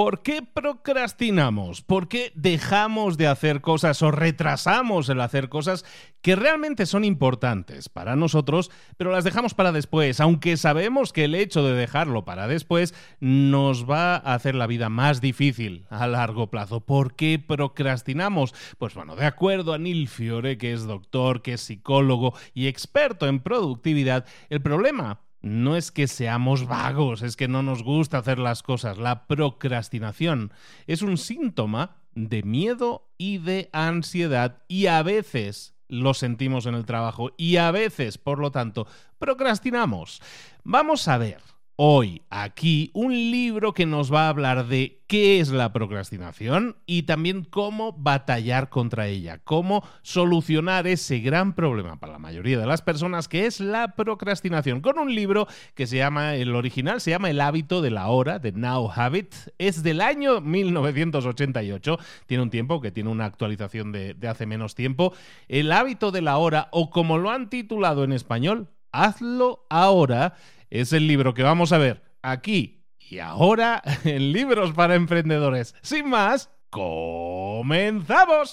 ¿Por qué procrastinamos? ¿Por qué dejamos de hacer cosas o retrasamos el hacer cosas que realmente son importantes para nosotros, pero las dejamos para después, aunque sabemos que el hecho de dejarlo para después nos va a hacer la vida más difícil a largo plazo? ¿Por qué procrastinamos? Pues bueno, de acuerdo a Neil Fiore, que es doctor, que es psicólogo y experto en productividad, el problema no es que seamos vagos, es que no nos gusta hacer las cosas. La procrastinación es un síntoma de miedo y de ansiedad y a veces lo sentimos en el trabajo y a veces, por lo tanto, procrastinamos. Vamos a ver hoy aquí un libro que nos va a hablar de qué es la procrastinación y también cómo batallar contra ella, cómo solucionar ese gran problema para la mayoría de las personas que es la procrastinación, con un libro que se llama, el original se llama El hábito de la hora, de Now Habit, es del año 1988, tiene un tiempo que tiene una actualización de, de hace menos tiempo, El hábito de la hora o como lo han titulado en español, Hazlo ahora es el libro que vamos a ver aquí y ahora en Libros para Emprendedores. Sin más, comenzamos.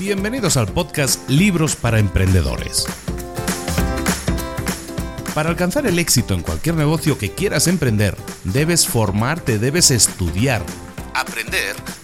Bienvenidos al podcast Libros para Emprendedores. Para alcanzar el éxito en cualquier negocio que quieras emprender, debes formarte, debes estudiar aprender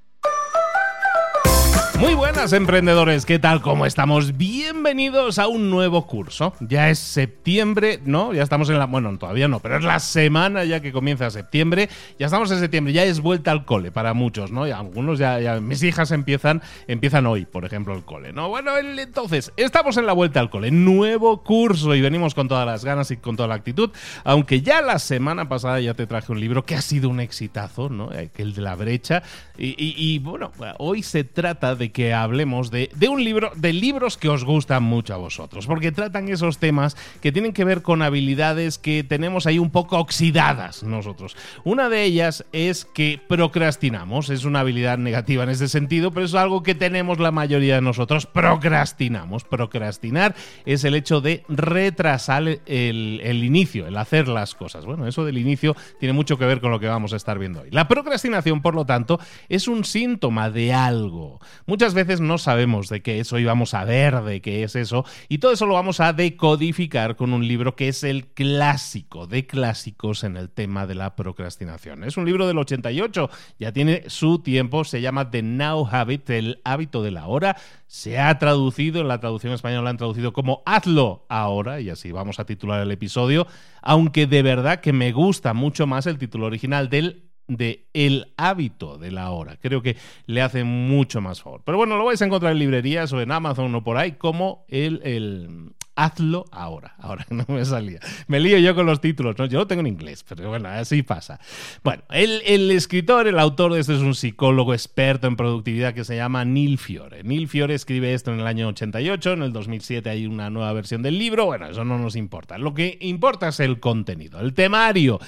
Muy buenas emprendedores, ¿qué tal? ¿Cómo estamos? Bienvenidos a un nuevo curso. Ya es septiembre, ¿no? Ya estamos en la... Bueno, todavía no, pero es la semana ya que comienza septiembre. Ya estamos en septiembre, ya es vuelta al cole para muchos, ¿no? Y algunos ya, Mis hijas empiezan, empiezan hoy, por ejemplo, el cole, ¿no? Bueno, entonces, estamos en la vuelta al cole. Nuevo curso y venimos con todas las ganas y con toda la actitud. Aunque ya la semana pasada ya te traje un libro que ha sido un exitazo, ¿no? El de la brecha. y bueno, hoy se trata de que hablemos de, de, un libro, de libros que os gustan mucho a vosotros, porque tratan esos temas que tienen que ver con habilidades que tenemos ahí un poco oxidadas nosotros. Una de ellas es que procrastinamos, es una habilidad negativa en ese sentido, pero es algo que tenemos la mayoría de nosotros, procrastinamos. Procrastinar es el hecho de retrasar el, el inicio, el hacer las cosas. Bueno, eso del inicio tiene mucho que ver con lo que vamos a estar viendo hoy. La procrastinación, por lo tanto, es un síntoma de algo. Veces no sabemos de qué es, hoy vamos a ver de qué es eso, y todo eso lo vamos a decodificar con un libro que es el clásico de clásicos en el tema de la procrastinación. Es un libro del 88, ya tiene su tiempo, se llama The Now Habit, el hábito de la hora. Se ha traducido, en la traducción española lo han traducido como Hazlo ahora, y así vamos a titular el episodio, aunque de verdad que me gusta mucho más el título original del de El hábito de la hora. Creo que le hace mucho más favor. Pero bueno, lo vais a encontrar en librerías o en Amazon o por ahí como el, el hazlo ahora. Ahora no me salía. Me lío yo con los títulos, ¿no? Yo lo tengo en inglés, pero bueno, así pasa. Bueno, el, el, escritor, el autor de esto es un psicólogo experto en productividad que se llama Neil Fiore. Neil Fiore escribe esto en el año 88, en el 2007 hay una nueva versión del libro. Bueno, eso no nos importa. Lo que importa es el contenido, el temario.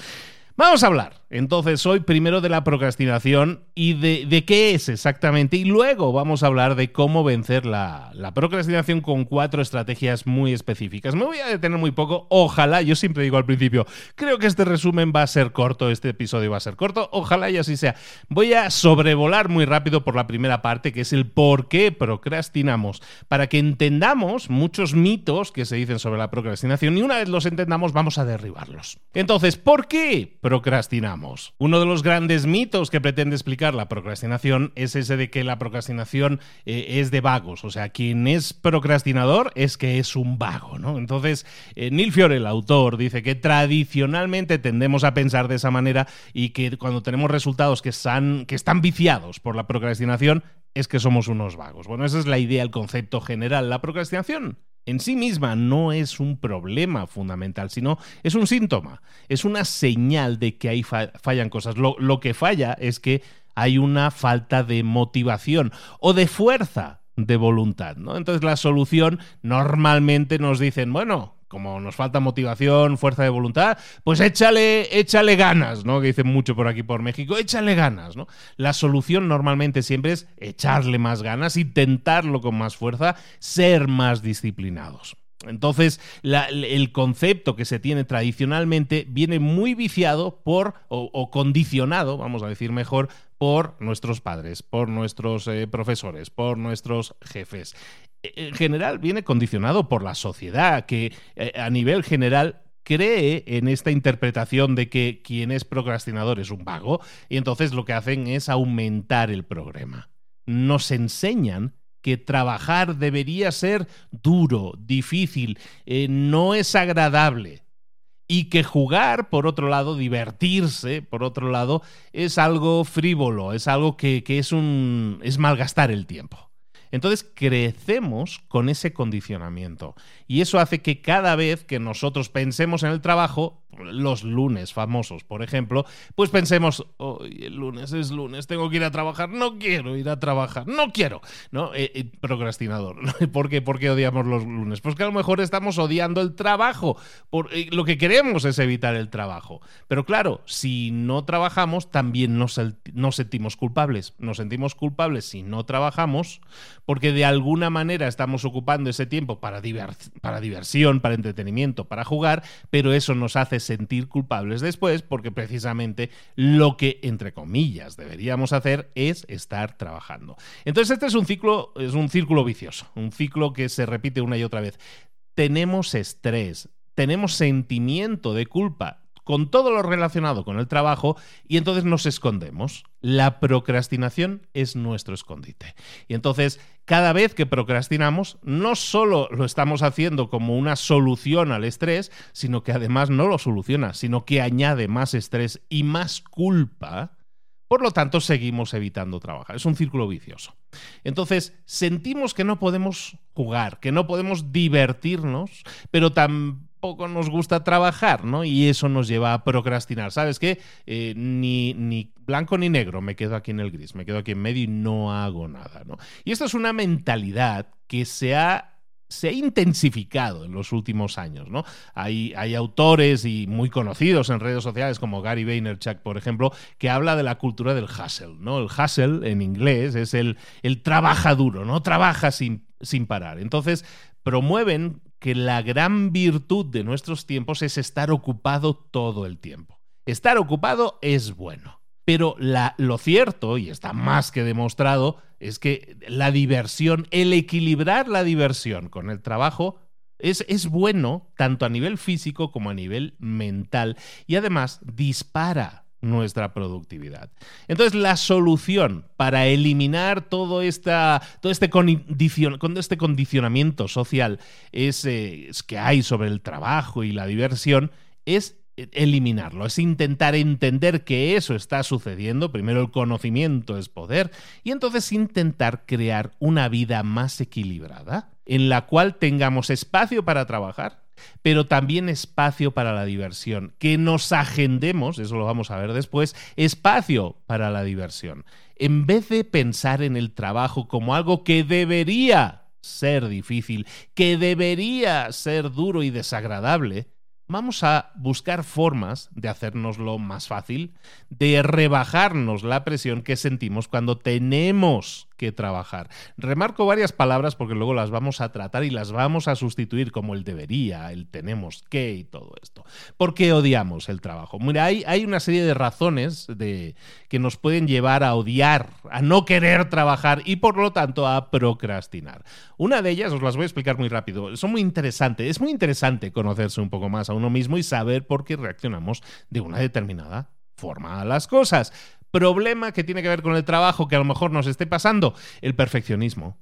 Vamos a hablar entonces hoy primero de la procrastinación y de, qué es exactamente y luego vamos a hablar de cómo vencer la, la, procrastinación con cuatro estrategias muy específicas. Me voy a detener muy poco, ojalá, yo siempre digo al principio, creo que este resumen va a ser corto, este episodio va a ser corto, ojalá y así sea. Voy a sobrevolar muy rápido por la primera parte que es el por qué procrastinamos, para que entendamos muchos mitos que se dicen sobre la procrastinación y una vez los entendamos vamos a derribarlos. Entonces, ¿por qué procrastinamos? Uno de los grandes mitos que pretende explicar la procrastinación es ese de que la procrastinación eh, es de vagos. O sea, quien es procrastinador es que es un vago, ¿no? Entonces, eh, Neil Fiore, el autor, dice que tradicionalmente tendemos a pensar de esa manera y que cuando tenemos resultados que que están viciados por la procrastinación, es que somos unos vagos. Bueno, esa es la idea, el concepto general. La procrastinación en sí misma no es un problema fundamental, sino es un síntoma, es una señal de que ahí fallan cosas. Lo, que falla es que hay una falta de motivación o de fuerza de voluntad. Entonces la solución normalmente nos dicen, bueno, como nos falta motivación, fuerza de voluntad, pues échale, échale ganas, ¿no? Que dicen mucho por aquí por México, échale ganas, ¿no? La solución normalmente siempre es echarle más ganas, intentarlo con más fuerza, ser más disciplinados. Entonces, el concepto que se tiene tradicionalmente viene muy viciado por, o, condicionado, vamos a decir mejor, por nuestros padres, por nuestros eh, profesores, por nuestros jefes en general viene condicionado por la sociedad, que eh, a nivel general cree en esta interpretación de que quien es procrastinador es un vago y entonces lo que hacen es aumentar el problema. Nos enseñan que trabajar debería ser duro, difícil, eh, no es agradable. Y que jugar, por otro lado, divertirse, por otro lado, es algo frívolo, es algo que, que es un. es malgastar el tiempo. Entonces crecemos con ese condicionamiento. Y eso hace que cada vez que nosotros pensemos en el trabajo, los lunes famosos, por ejemplo, pues pensemos, hoy el lunes es lunes, tengo que ir a trabajar, no quiero ir a trabajar, no quiero, ¿no? Eh, eh, procrastinador. ¿Por qué odiamos los lunes? Pues que a lo mejor estamos odiando el trabajo, por, eh, lo que queremos es evitar el trabajo. Pero claro, si no trabajamos, también nos, nos sentimos culpables. Nos sentimos culpables si no trabajamos, porque de alguna manera estamos ocupando ese tiempo para, para diversión, para entretenimiento, para jugar, pero eso nos hace sentir culpables después porque precisamente lo que, entre comillas, deberíamos hacer es estar trabajando. Entonces este es un ciclo, es un círculo vicioso, un ciclo que se repite una y otra vez. Tenemos estrés, tenemos sentimiento de culpa con todo lo relacionado con el trabajo y entonces nos escondemos. La procrastinación es nuestro escondite. Y entonces, cada vez que procrastinamos, no solo lo estamos haciendo como una solución al estrés, sino que además no lo soluciona, sino que añade más estrés y más culpa. Por lo tanto, seguimos evitando trabajar. Es un círculo vicioso. Entonces, sentimos que no podemos jugar, que no podemos divertirnos, pero también tampoco nos gusta trabajar, ¿no? Y eso nos lleva a procrastinar. ¿Sabes qué? Eh, ni, ni blanco ni negro, me quedo aquí en el gris, me quedo aquí en medio y no hago nada, ¿no? Y esto es una mentalidad que se ha se ha intensificado en los últimos años, ¿no? Hay, hay, autores y muy conocidos en redes sociales como Gary Vaynerchuk, por ejemplo, que habla de la cultura del hustle, ¿no? El hustle en inglés es el, el trabaja duro, ¿no? Trabaja sin, sin parar. Entonces, promueven que la gran virtud de nuestros tiempos es estar ocupado todo el tiempo. Estar ocupado es bueno. Pero lo cierto, y está más que demostrado, es que la diversión, el equilibrar la diversión con el trabajo, es, es, bueno tanto a nivel físico como a nivel mental y además dispara nuestra productividad. Entonces, la solución para eliminar todo, esta, todo este, este condicionamiento social es, eh, es que hay sobre el trabajo y la diversión es eliminarlo, es intentar entender que eso está sucediendo, primero el conocimiento es poder, y entonces intentar crear una vida más equilibrada, en la cual tengamos espacio para trabajar, pero también espacio para la diversión, que nos agendemos, eso lo vamos a ver después, espacio para la diversión. En vez de pensar en el trabajo como algo que debería ser difícil, que debería ser duro y desagradable, vamos a buscar formas de hacernoslo más fácil, de rebajarnos la presión que sentimos cuando tenemos que trabajar. Remarco varias palabras porque luego las vamos a tratar y las vamos a sustituir como el debería, el tenemos que y todo esto. ¿Por qué odiamos el trabajo? Mira, hay, una serie de razones de, que nos pueden llevar a odiar, a no querer trabajar y por lo tanto a procrastinar. Una de ellas os las voy a explicar muy rápido. Son muy interesantes. Es muy interesante conocerse un poco más a uno mismo y saber por qué reaccionamos de una determinada forma a las cosas. Problema que tiene que ver con el trabajo que a lo mejor nos esté pasando, el perfeccionismo.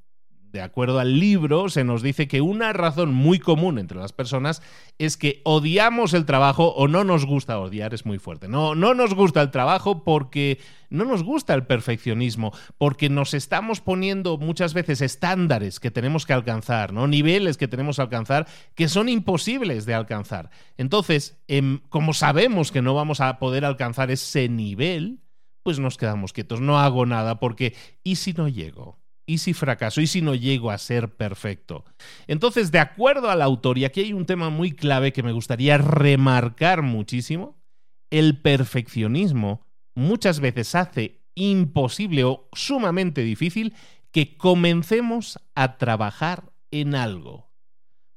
De acuerdo al libro, se nos dice que una razón muy común entre las personas es que odiamos el trabajo o no nos gusta odiar, es muy fuerte. No, no nos gusta el trabajo porque no nos gusta el perfeccionismo, porque nos estamos poniendo muchas veces estándares que tenemos que alcanzar, ¿no? Niveles que tenemos que alcanzar que son imposibles de alcanzar. Entonces, em, como sabemos que no vamos a poder alcanzar ese nivel, pues nos quedamos quietos, no hago nada porque ¿y si no llego? ¿Y si fracaso? ¿Y si no llego a ser perfecto? Entonces, de acuerdo al autor, y aquí hay un tema muy clave que me gustaría remarcar muchísimo, el perfeccionismo muchas veces hace imposible o sumamente difícil que comencemos a trabajar en algo.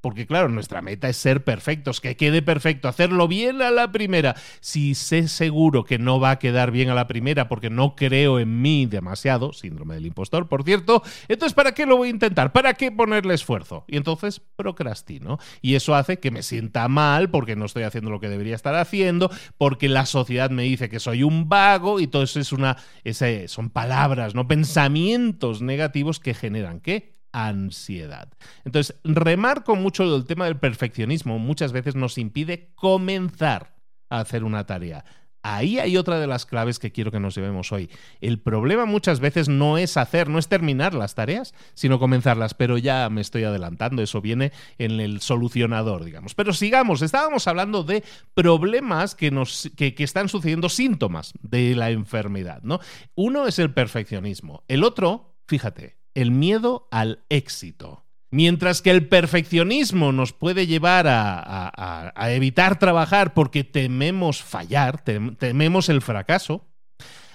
Porque claro, nuestra meta es ser perfectos, que quede perfecto, hacerlo bien a la primera. Si sé seguro que no va a quedar bien a la primera porque no creo en mí demasiado, síndrome del impostor, por cierto, entonces ¿para qué lo voy a intentar? ¿Para qué ponerle esfuerzo? Y entonces procrastino. Y eso hace que me sienta mal porque no estoy haciendo lo que debería estar haciendo, porque la sociedad me dice que soy un vago y todo eso es una, ese, son palabras, no pensamientos negativos que generan qué? Ansiedad. Entonces, remarco mucho el tema del perfeccionismo. Muchas veces nos impide comenzar a hacer una tarea. Ahí hay otra de las claves que quiero que nos llevemos hoy. El problema muchas veces no es hacer, no es terminar las tareas, sino comenzarlas, pero ya me estoy adelantando, eso viene en el solucionador, digamos. Pero sigamos, estábamos hablando de problemas que, nos, que, que están sucediendo, síntomas de la enfermedad, ¿no? Uno es el perfeccionismo, el otro, fíjate, el miedo al éxito. Mientras que el perfeccionismo nos puede llevar a, evitar trabajar porque tememos fallar, tememos el fracaso,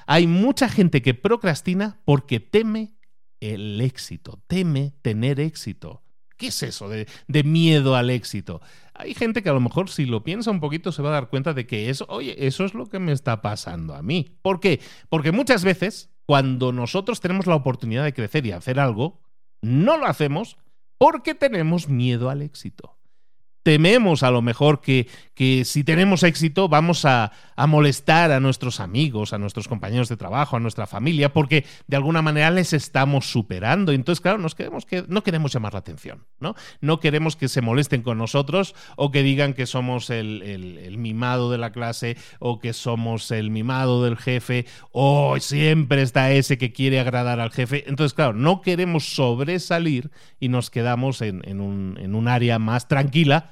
hay mucha gente que procrastina porque teme el éxito, teme tener éxito. ¿Qué es eso de, de, miedo al éxito? Hay gente que a lo mejor si lo piensa un poquito se va a dar cuenta de que eso, oye, eso es lo que me está pasando a mí. ¿Por qué? Porque muchas veces cuando nosotros tenemos la oportunidad de crecer y hacer algo, no lo hacemos porque tenemos miedo al éxito tememos a lo mejor que, que si tenemos éxito vamos a, a, molestar a nuestros amigos, a nuestros compañeros de trabajo, a nuestra familia, porque de alguna manera les estamos superando. Entonces, claro, nos queremos que, no queremos llamar la atención, ¿no? No queremos que se molesten con nosotros o que digan que somos el, el, el mimado de la clase o que somos el mimado del jefe o siempre está ese que quiere agradar al jefe. Entonces, claro, no queremos sobresalir y nos quedamos en, en, un, en un área más tranquila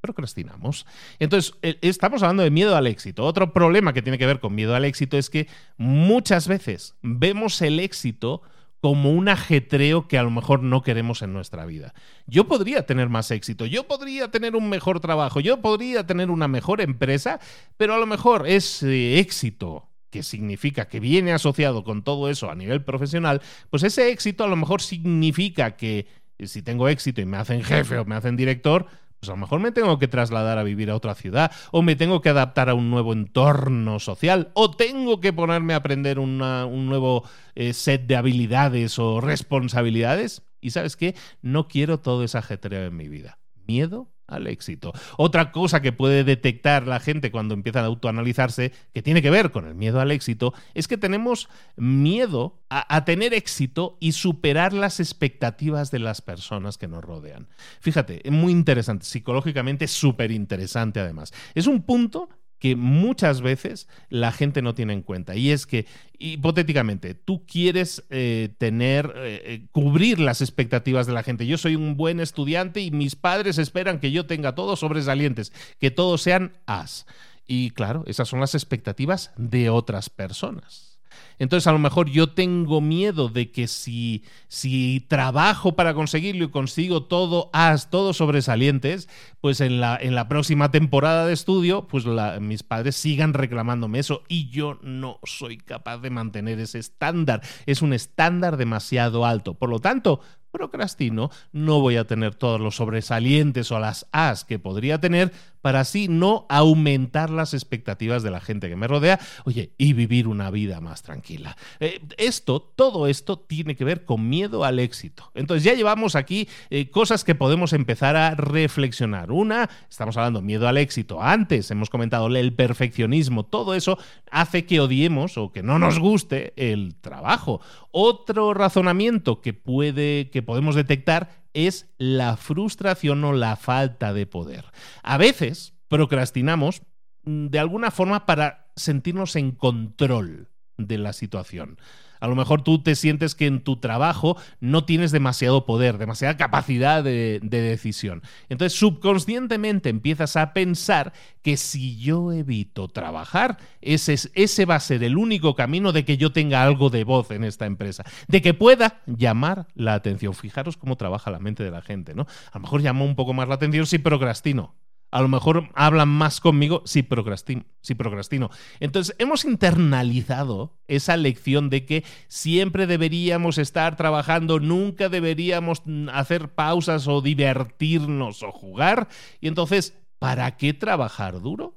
procrastinamos. Entonces, eh, estamos hablando de miedo al éxito. Otro problema que tiene que ver con miedo al éxito es que muchas veces vemos el éxito como un ajetreo que a lo mejor no queremos en nuestra vida. Yo podría tener más éxito, yo podría tener un mejor trabajo, yo podría tener una mejor empresa, pero a lo mejor ese éxito que significa que viene asociado con todo eso a nivel profesional, pues ese éxito a lo mejor significa que si tengo éxito y me hacen jefe o me hacen director, pues a lo mejor me tengo que trasladar a vivir a otra ciudad, o me tengo que adaptar a un nuevo entorno social, o tengo que ponerme a aprender un nuevo eh, set de habilidades o responsabilidades. Y sabes qué, no quiero todo ese ajetreo en mi vida. Miedo al éxito. Otra cosa que puede detectar la gente cuando empieza a autoanalizarse, que tiene que ver con el miedo al éxito, es que tenemos miedo a, a, tener éxito y superar las expectativas de las personas que nos rodean. Fíjate, es muy interesante, psicológicamente súper interesante además. Es un punto que muchas veces la gente no tiene en cuenta. Y es que, hipotéticamente, tú quieres eh, tener, eh, eh, cubrir las expectativas de la gente. Yo soy un buen estudiante y mis padres esperan que yo tenga todos sobresalientes, que todos sean as. Y claro, esas son las expectativas de otras personas. Entonces a lo mejor yo tengo miedo de que si, si trabajo para conseguirlo y consigo todo as, todos sobresalientes, pues en la, en la próxima temporada de estudio, pues mis padres sigan reclamándome eso y yo no soy capaz de mantener ese estándar. Es un estándar demasiado alto. Por lo tanto, procrastino, no voy a tener todos los sobresalientes o las as que podría tener para así no aumentar las expectativas de la gente que me rodea, oye, y vivir una vida más tranquila. Eh, esto, todo esto tiene que ver con miedo al éxito. Entonces ya llevamos aquí eh, cosas que podemos empezar a reflexionar. Una, estamos hablando miedo al éxito. Antes hemos comentado el perfeccionismo. Todo eso hace que odiemos o que no nos guste el trabajo. Otro razonamiento que puede que podemos detectar es la frustración o la falta de poder. A veces procrastinamos mm, de alguna forma para sentirnos en control de la situación. A lo mejor tú te sientes que en tu trabajo no tienes demasiado poder, demasiada capacidad de, decisión. Entonces subconscientemente empiezas a pensar que si yo evito trabajar, ese, ese va a ser el único camino de que yo tenga algo de voz en esta empresa, de que pueda llamar la atención. Fijaros cómo trabaja la mente de la gente, ¿no? A lo mejor llama un poco más la atención si procrastino a lo mejor hablan más conmigo si procrastino, procrastino. Entonces, hemos internalizado esa lección de que siempre deberíamos estar trabajando, nunca deberíamos hacer pausas o divertirnos o jugar. Y entonces, ¿para qué trabajar duro?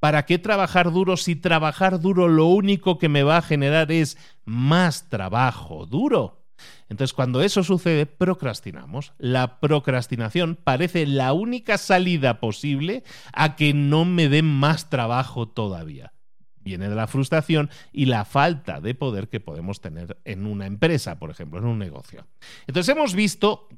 ¿Para qué trabajar duro si trabajar duro lo único que me va a generar es más trabajo duro? Entonces, cuando eso sucede, procrastinamos. La procrastinación parece la única salida posible a que no me den más trabajo todavía. Viene de la frustración y la falta de poder que podemos tener en una empresa, por ejemplo, en un negocio. Entonces, hemos visto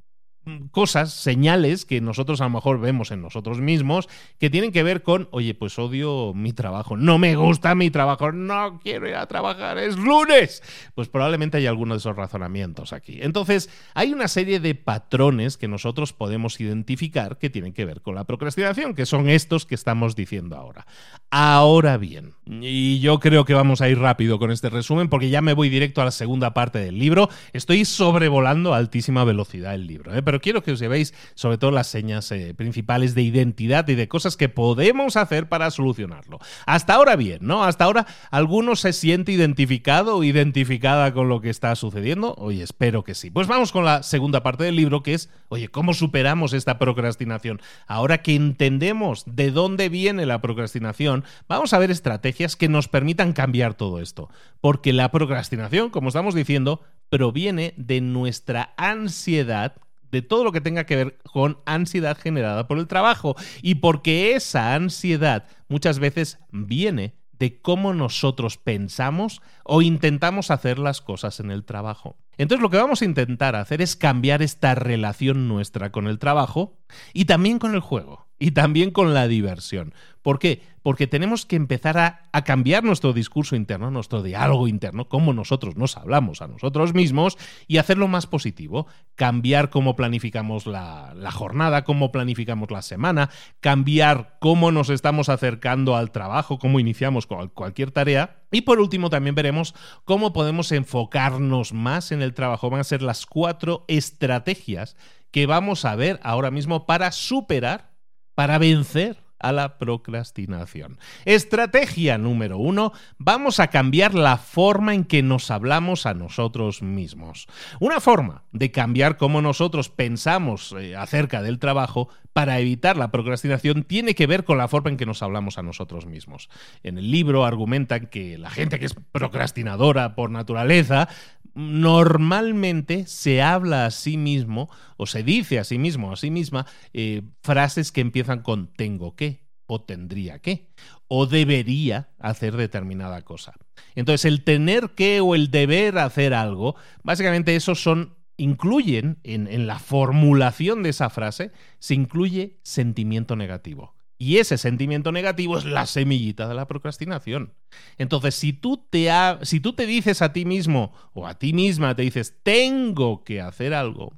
cosas, señales que nosotros a lo mejor vemos en nosotros mismos que tienen que ver con, oye, pues odio mi trabajo, no me gusta mi trabajo, no quiero ir a trabajar, es lunes. Pues probablemente hay alguno de esos razonamientos aquí. Entonces, hay una serie de patrones que nosotros podemos identificar que tienen que ver con la procrastinación, que son estos que estamos diciendo ahora. Ahora bien, y yo creo que vamos a ir rápido con este resumen porque ya me voy directo a la segunda parte del libro. Estoy sobrevolando a altísima velocidad el libro, ¿eh? pero quiero que os llevéis sobre todo las señas eh, principales de identidad y de cosas que podemos hacer para solucionarlo. Hasta ahora bien, ¿no? Hasta ahora alguno se siente identificado o identificada con lo que está sucediendo. Oye, espero que sí. Pues vamos con la segunda parte del libro que es, oye, ¿cómo superamos esta procrastinación? Ahora que entendemos de dónde viene la procrastinación, vamos a ver estrategias que nos permitan cambiar todo esto. Porque la procrastinación, como estamos diciendo, proviene de nuestra ansiedad de todo lo que tenga que ver con ansiedad generada por el trabajo y porque esa ansiedad muchas veces viene de cómo nosotros pensamos o intentamos hacer las cosas en el trabajo. Entonces lo que vamos a intentar hacer es cambiar esta relación nuestra con el trabajo y también con el juego. Y también con la diversión. ¿Por qué? Porque tenemos que empezar a, cambiar nuestro discurso interno, nuestro diálogo interno, cómo nosotros nos hablamos a nosotros mismos y hacerlo más positivo. Cambiar cómo planificamos la, jornada, cómo planificamos la semana, cambiar cómo nos estamos acercando al trabajo, cómo iniciamos cualquier tarea. Y por último también veremos cómo podemos enfocarnos más en el trabajo. Van a ser las cuatro estrategias que vamos a ver ahora mismo para superar, para vencer a la procrastinación. Estrategia número uno, vamos a cambiar la forma en que nos hablamos a nosotros mismos. Una forma de cambiar cómo nosotros pensamos eh, acerca del trabajo para evitar la procrastinación tiene que ver con la forma en que nos hablamos a nosotros mismos. En el libro argumentan que la gente que es procrastinadora por naturaleza normalmente se habla a sí mismo o se dice a sí mismo, a sí misma, eh, frases que empiezan con tengo que o tendría que o debería hacer determinada cosa. Entonces el tener que o el deber hacer algo, básicamente esos son incluyen en, en la formulación de esa frase, se incluye sentimiento negativo. Y ese sentimiento negativo es la semillita de la procrastinación. Entonces, si tú, te si tú te dices a ti mismo o a ti misma, te dices, tengo que hacer algo,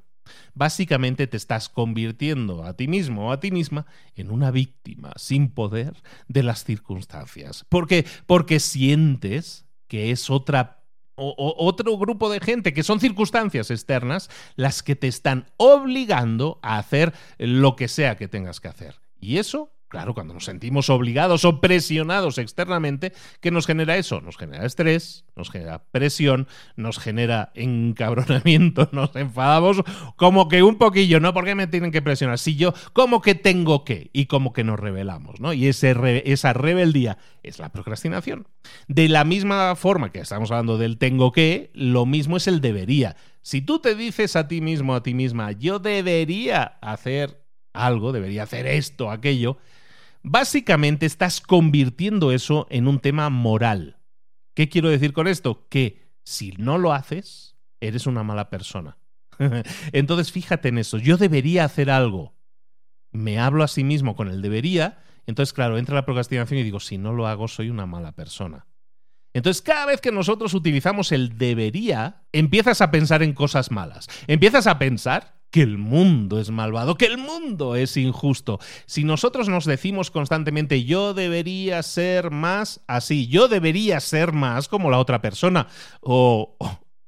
básicamente te estás convirtiendo a ti mismo o a ti misma en una víctima sin poder de las circunstancias. ¿Por qué? Porque sientes que es otra otro grupo de gente que son circunstancias externas las que te están obligando a hacer lo que sea que tengas que hacer. Y eso Claro, cuando nos sentimos obligados o presionados externamente, ¿qué nos genera eso? Nos genera estrés, nos genera presión, nos genera encabronamiento, nos enfadamos, como que un poquillo, ¿no? ¿Por qué me tienen que presionar? Si yo, como que tengo que, y como que nos rebelamos, ¿no? Y ese esa rebeldía es la procrastinación. De la misma forma que estamos hablando del tengo que, lo mismo es el debería. Si tú te dices a ti mismo, a ti misma, yo debería hacer algo, debería hacer esto, aquello, Básicamente estás convirtiendo eso en un tema moral. ¿Qué quiero decir con esto? Que si no lo haces, eres una mala persona. Entonces fíjate en eso. Yo debería hacer algo. Me hablo a sí mismo con el debería. Entonces, claro, entra la procrastinación y digo, si no lo hago, soy una mala persona. Entonces, cada vez que nosotros utilizamos el debería, empiezas a pensar en cosas malas. Empiezas a pensar que el mundo es malvado, que el mundo es injusto. Si nosotros nos decimos constantemente yo debería ser más así, yo debería ser más como la otra persona, o,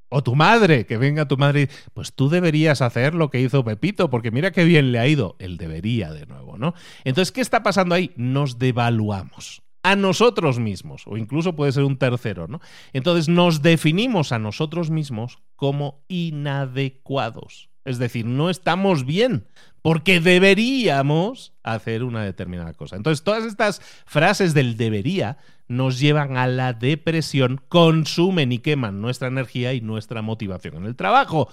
o, tu madre, que venga tu madre, pues tú deberías hacer lo que hizo Pepito, porque mira qué bien le ha ido, él debería de nuevo, ¿no? Entonces, ¿qué está pasando ahí? Nos devaluamos a nosotros mismos, o incluso puede ser un tercero, ¿no? Entonces nos definimos a nosotros mismos como inadecuados. Es decir, no estamos bien porque deberíamos hacer una determinada cosa. Entonces, todas estas frases del debería nos llevan a la depresión, consumen y queman nuestra energía y nuestra motivación en el trabajo.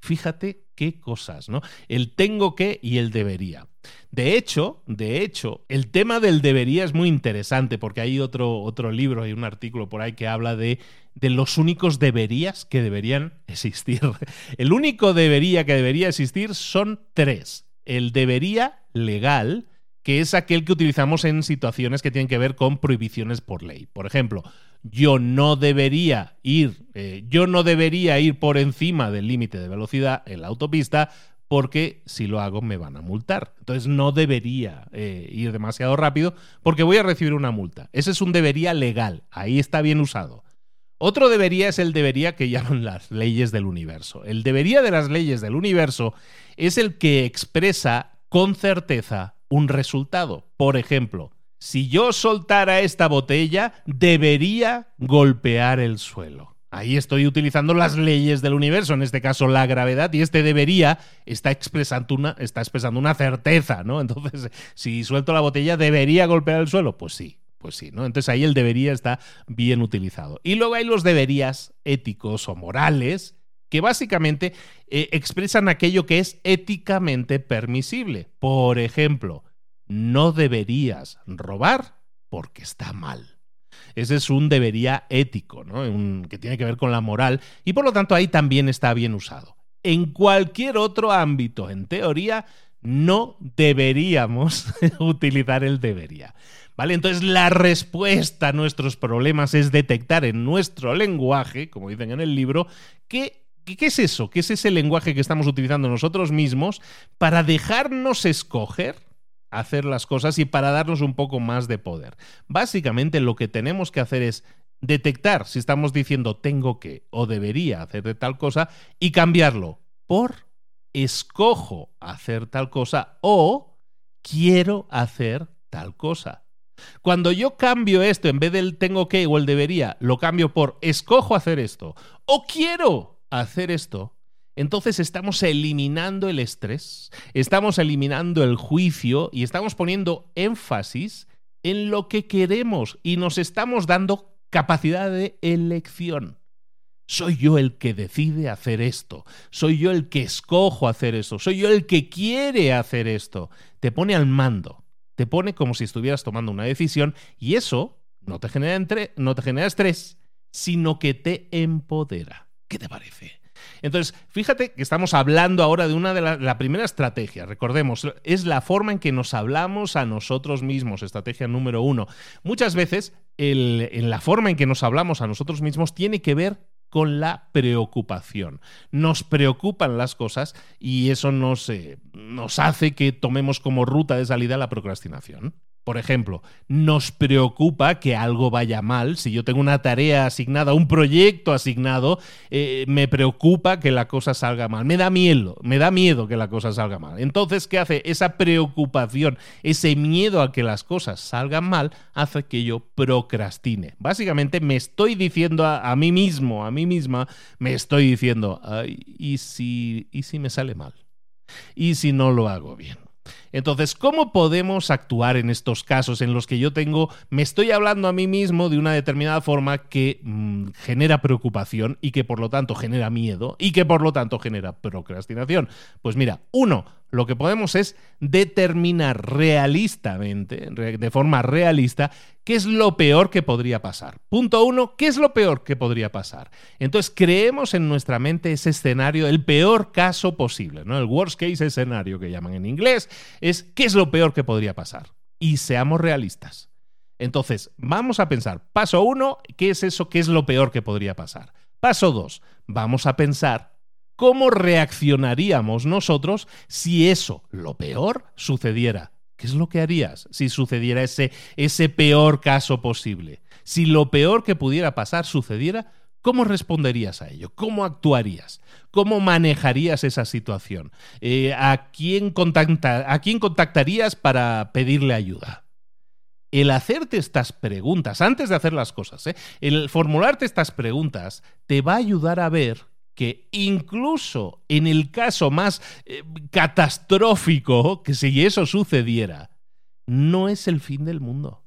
Fíjate qué cosas, ¿no? El tengo que y el debería. De hecho, de hecho, el tema del debería es muy interesante porque hay otro, otro libro, hay un artículo por ahí que habla de, de los únicos deberías que deberían existir. El único debería que debería existir son tres. El debería legal, que es aquel que utilizamos en situaciones que tienen que ver con prohibiciones por ley. Por ejemplo, yo no debería ir, eh, yo no debería ir por encima del límite de velocidad en la autopista porque si lo hago me van a multar. Entonces no debería eh, ir demasiado rápido porque voy a recibir una multa. Ese es un debería legal, ahí está bien usado. Otro debería es el debería que llaman las leyes del universo. El debería de las leyes del universo es el que expresa con certeza un resultado. Por ejemplo, si yo soltara esta botella, debería golpear el suelo. Ahí estoy utilizando las leyes del universo, en este caso la gravedad, y este debería está expresando una, está expresando una certeza, ¿no? Entonces, si suelto la botella, ¿debería golpear el suelo? Pues sí, pues sí, ¿no? Entonces ahí el debería está bien utilizado. Y luego hay los deberías éticos o morales, que básicamente eh, expresan aquello que es éticamente permisible. Por ejemplo, no deberías robar porque está mal. Ese es un debería ético, ¿no? que tiene que ver con la moral y por lo tanto ahí también está bien usado. En cualquier otro ámbito, en teoría, no deberíamos utilizar el debería. Entonces la respuesta a nuestros problemas es detectar en nuestro lenguaje, como dicen en el libro, que ¿Qué es eso? ¿Qué es ese lenguaje que estamos utilizando nosotros mismos para dejarnos escoger hacer las cosas y para darnos un poco más de poder? Básicamente lo que tenemos que hacer es detectar si estamos diciendo tengo que o debería hacer de tal cosa y cambiarlo por escojo hacer tal cosa o quiero hacer tal cosa. Cuando yo cambio esto, en vez del tengo que o el debería, lo cambio por escojo hacer esto o quiero hacer esto, entonces estamos eliminando el estrés, estamos eliminando el juicio y estamos poniendo énfasis en lo que queremos y nos estamos dando capacidad de elección. Soy yo el que decide hacer esto, soy yo el que escojo hacer eso, soy yo el que quiere hacer esto. Te pone al mando, te pone como si estuvieras tomando una decisión y eso no te genera, no te genera estrés, sino que te empodera. ¿Qué te parece? Entonces, fíjate que estamos hablando ahora de una de las la primera estrategia. Recordemos, es la forma en que nos hablamos a nosotros mismos, estrategia número uno. Muchas veces, en la forma en que nos hablamos a nosotros mismos tiene que ver con la preocupación. Nos preocupan las cosas y eso nos, eh, hace que tomemos como ruta de salida la procrastinación. Por ejemplo, nos preocupa que algo vaya mal. Si yo tengo una tarea asignada, un proyecto asignado, eh, me preocupa que la cosa salga mal. Me da miedo, me da miedo que la cosa salga mal. Entonces, ¿qué hace? Esa preocupación, ese miedo a que las cosas salgan mal, hace que yo procrastine. Básicamente me estoy diciendo a, mí mismo, a mí misma, me estoy diciendo, ¿y si, ¿y si me sale mal? ¿Y si no lo hago bien? Entonces, ¿cómo podemos actuar en estos casos en los que yo tengo, me estoy hablando a mí mismo de una determinada forma que mm, genera preocupación y que por lo tanto genera miedo y que por lo tanto genera procrastinación? Pues mira, uno, lo que podemos es determinar realistamente, de forma realista, qué es lo peor que podría pasar. Punto uno, ¿qué es lo peor que podría pasar? Entonces creemos en nuestra mente ese escenario, el peor caso posible, ¿no? El worst case escenario que llaman en inglés, es qué es lo peor que podría pasar. Y seamos realistas. Entonces, vamos a pensar, paso uno, ¿qué es eso? ¿Qué es lo peor que podría pasar? Paso dos, vamos a pensar ¿Cómo reaccionaríamos nosotros si eso, lo peor, sucediera? ¿Qué es lo que harías si sucediera ese, ese peor caso posible? Si lo peor que pudiera pasar sucediera, ¿Cómo responderías a ello? ¿Cómo actuarías? ¿Cómo manejarías esa situación? Eh, ¿a, quién ¿A quién contactarías para pedirle ayuda? El hacerte estas preguntas, antes de hacer las cosas, ¿eh? el formularte estas preguntas, te va a ayudar a ver que incluso en el caso más eh, catastrófico, que si eso sucediera, no es el fin del mundo.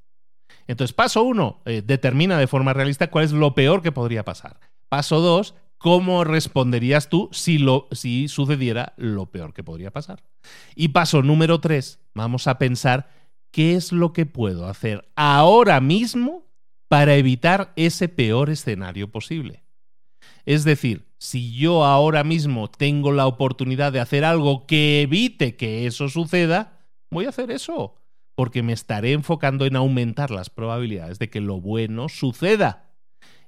Entonces, paso uno, eh, determina de forma realista cuál es lo peor que podría pasar. Paso dos, cómo responderías tú si, lo, si sucediera lo peor que podría pasar. Y paso número tres, vamos a pensar qué es lo que puedo hacer ahora mismo para evitar ese peor escenario posible. Es decir, si yo ahora mismo tengo la oportunidad de hacer algo que evite que eso suceda, voy a hacer eso, porque me estaré enfocando en aumentar las probabilidades de que lo bueno suceda.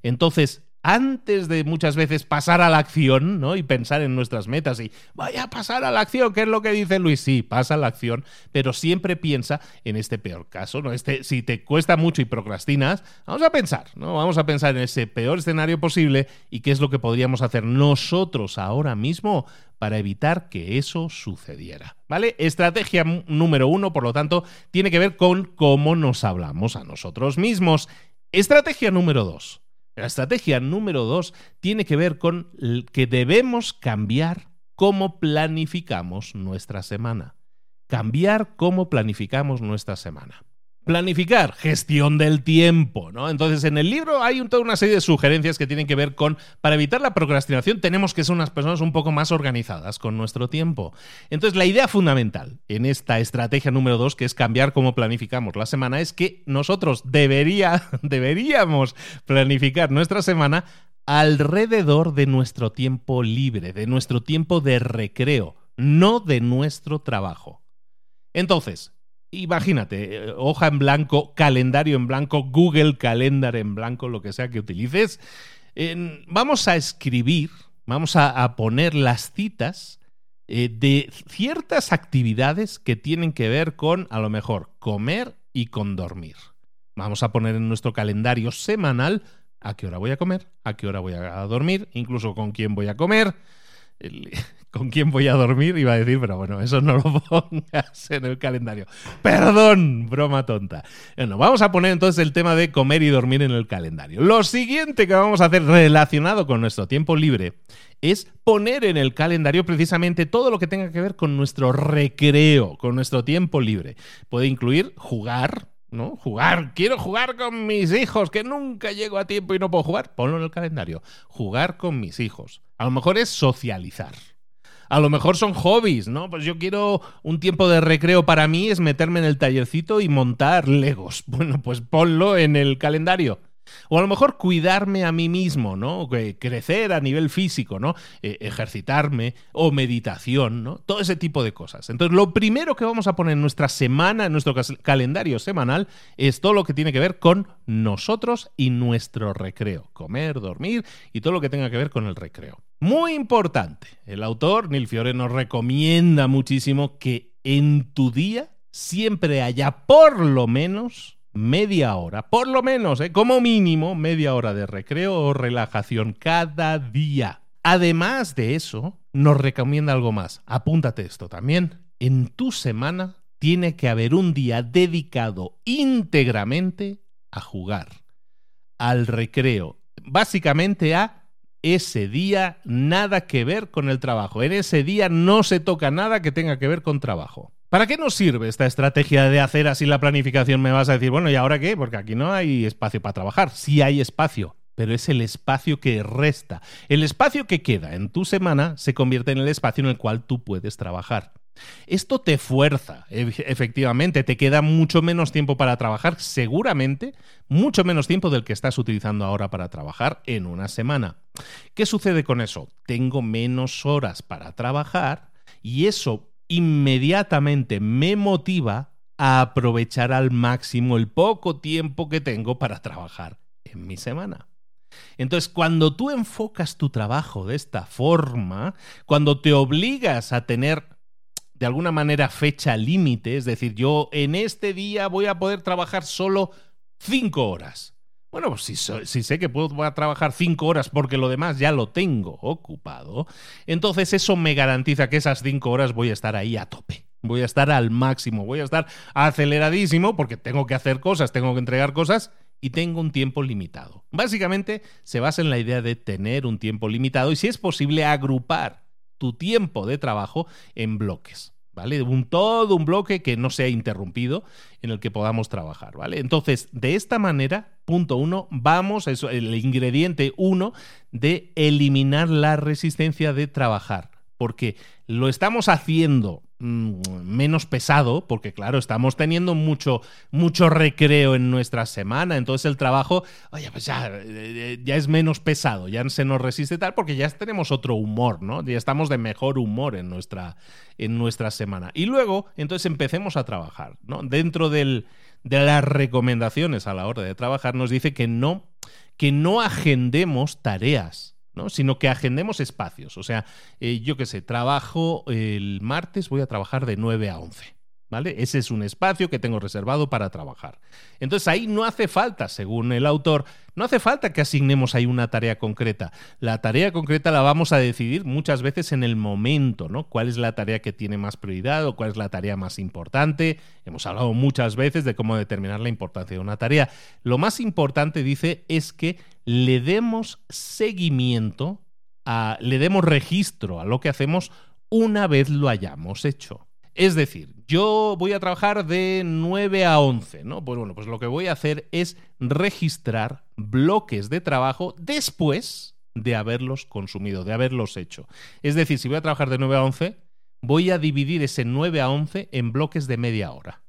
Entonces, antes de muchas veces pasar a la acción, ¿no? Y pensar en nuestras metas y vaya a pasar a la acción, ¿qué es lo que dice Luis? Sí, pasa a la acción, pero siempre piensa en este peor caso, ¿no? Este, si te cuesta mucho y procrastinas, vamos a pensar, ¿no? Vamos a pensar en ese peor escenario posible y qué es lo que podríamos hacer nosotros ahora mismo para evitar que eso sucediera. ¿Vale? Estrategia número uno, por lo tanto, tiene que ver con cómo nos hablamos a nosotros mismos. Estrategia número dos la estrategia número dos tiene que ver con que debemos cambiar cómo planificamos nuestra semana. Cambiar cómo planificamos nuestra semana. Planificar, gestión del tiempo, ¿no? Entonces, en el libro hay toda una serie de sugerencias que tienen que ver con, para evitar la procrastinación, tenemos que ser unas personas un poco más organizadas con nuestro tiempo. Entonces, la idea fundamental en esta estrategia número dos, que es cambiar cómo planificamos la semana, es que nosotros debería, deberíamos planificar nuestra semana alrededor de nuestro tiempo libre, de nuestro tiempo de recreo no de nuestro trabajo. Entonces, imagínate, eh, hoja en blanco, calendario en blanco, Google Calendar en blanco, lo que sea que utilices. vamos a escribir, vamos a, poner las citas eh, de ciertas actividades que tienen que ver con, a lo mejor, comer y con dormir. Vamos a poner en nuestro calendario semanal a qué hora voy a comer, a qué hora voy a dormir, incluso con quién voy a comer, con quién voy a dormir, iba a decir, pero bueno, eso no lo pongas en el calendario. Perdón, broma tonta. Bueno, vamos a poner entonces el tema de comer y dormir en el calendario. Lo siguiente que vamos a hacer relacionado con nuestro tiempo libre es poner en el calendario precisamente todo lo que tenga que ver con nuestro recreo, con nuestro tiempo libre. Puede incluir jugar, ¿no? Jugar, quiero jugar con mis hijos, que nunca llego a tiempo y no puedo jugar. Ponlo en el calendario. Jugar con mis hijos. A lo mejor es socializar. A lo mejor son hobbies, ¿no? Pues yo quiero un tiempo de recreo para mí es meterme en el tallercito y montar legos. Bueno, pues ponlo en el calendario. O a lo mejor cuidarme a mí mismo, ¿no? Crecer a nivel físico, ¿no? E, ejercitarme o meditación, ¿no? Todo ese tipo de cosas. Entonces, lo primero que vamos a poner en nuestra semana, en nuestro calendario semanal, es todo lo que tiene que ver con nosotros y nuestro recreo. Comer, dormir y todo lo que tenga que ver con el recreo. Muy importante. El autor, Neil Fiore, nos recomienda muchísimo que en tu día siempre haya por lo menos media hora, por lo menos, ¿eh? como mínimo, media hora de recreo o relajación cada día. Además de eso, nos recomienda algo más. Apúntate esto también. En tu semana tiene que haber un día dedicado íntegramente a jugar, al recreo, básicamente a ese día nada que ver con el trabajo. En ese día no se toca nada que tenga que ver con trabajo. ¿Para qué nos sirve esta estrategia de hacer así la planificación? Me vas a decir, bueno, ¿y ahora qué? Porque aquí no hay espacio para trabajar. Sí hay espacio, pero es el espacio que resta. El espacio que queda en tu semana se convierte en el espacio en el cual tú puedes trabajar. Esto te fuerza, efectivamente, te queda mucho menos tiempo para trabajar, seguramente mucho menos tiempo del que estás utilizando ahora para trabajar en una semana. ¿Qué sucede con eso? Tengo menos horas para trabajar y eso inmediatamente me motiva a aprovechar al máximo el poco tiempo que tengo para trabajar en mi semana. Entonces, cuando tú enfocas tu trabajo de esta forma, cuando te obligas a tener de alguna manera fecha límite, es decir, yo en este día voy a poder trabajar solo cinco horas. Bueno, pues si, sé que puedo trabajar cinco horas porque lo demás ya lo tengo ocupado, entonces eso me garantiza que esas cinco horas voy a estar ahí a tope. Voy a estar al máximo, voy a estar aceleradísimo porque tengo que hacer cosas, tengo que entregar cosas y tengo un tiempo limitado. Básicamente se basa en la idea de tener un tiempo limitado y si es posible agrupar tu tiempo de trabajo en bloques. ¿Vale? Un, todo un bloque que no sea interrumpido en el que podamos trabajar, ¿vale? Entonces, de esta manera, punto uno, vamos, eso, el ingrediente uno de eliminar la resistencia de trabajar, porque lo estamos haciendo Mm, menos pesado, porque claro, estamos teniendo mucho, mucho recreo en nuestra semana, entonces el trabajo, oye, pues ya, eh, eh, ya es menos pesado, ya se nos resiste tal, porque ya tenemos otro humor, ¿no? Ya estamos de mejor humor en nuestra, en nuestra semana. Y luego, entonces empecemos a trabajar, ¿no? Dentro del, de las recomendaciones a la hora de trabajar, nos dice que no, que no agendemos tareas sino que agendemos espacios. O sea, eh, yo qué sé, trabajo el martes, voy a trabajar de 9 a 11. ¿Vale? Ese es un espacio que tengo reservado para trabajar. Entonces ahí no hace falta, según el autor, no hace falta que asignemos ahí una tarea concreta. La tarea concreta la vamos a decidir muchas veces en el momento, ¿no? ¿Cuál es la tarea que tiene más prioridad o cuál es la tarea más importante? Hemos hablado muchas veces de cómo determinar la importancia de una tarea. Lo más importante, dice, es que le demos seguimiento, a, le demos registro a lo que hacemos una vez lo hayamos hecho. Es decir, yo voy a trabajar de 9 a 11, ¿no? Pues bueno, pues lo que voy a hacer es registrar bloques de trabajo después de haberlos consumido, de haberlos hecho. Es decir, si voy a trabajar de 9 a 11, voy a dividir ese 9 a 11 en bloques de media hora.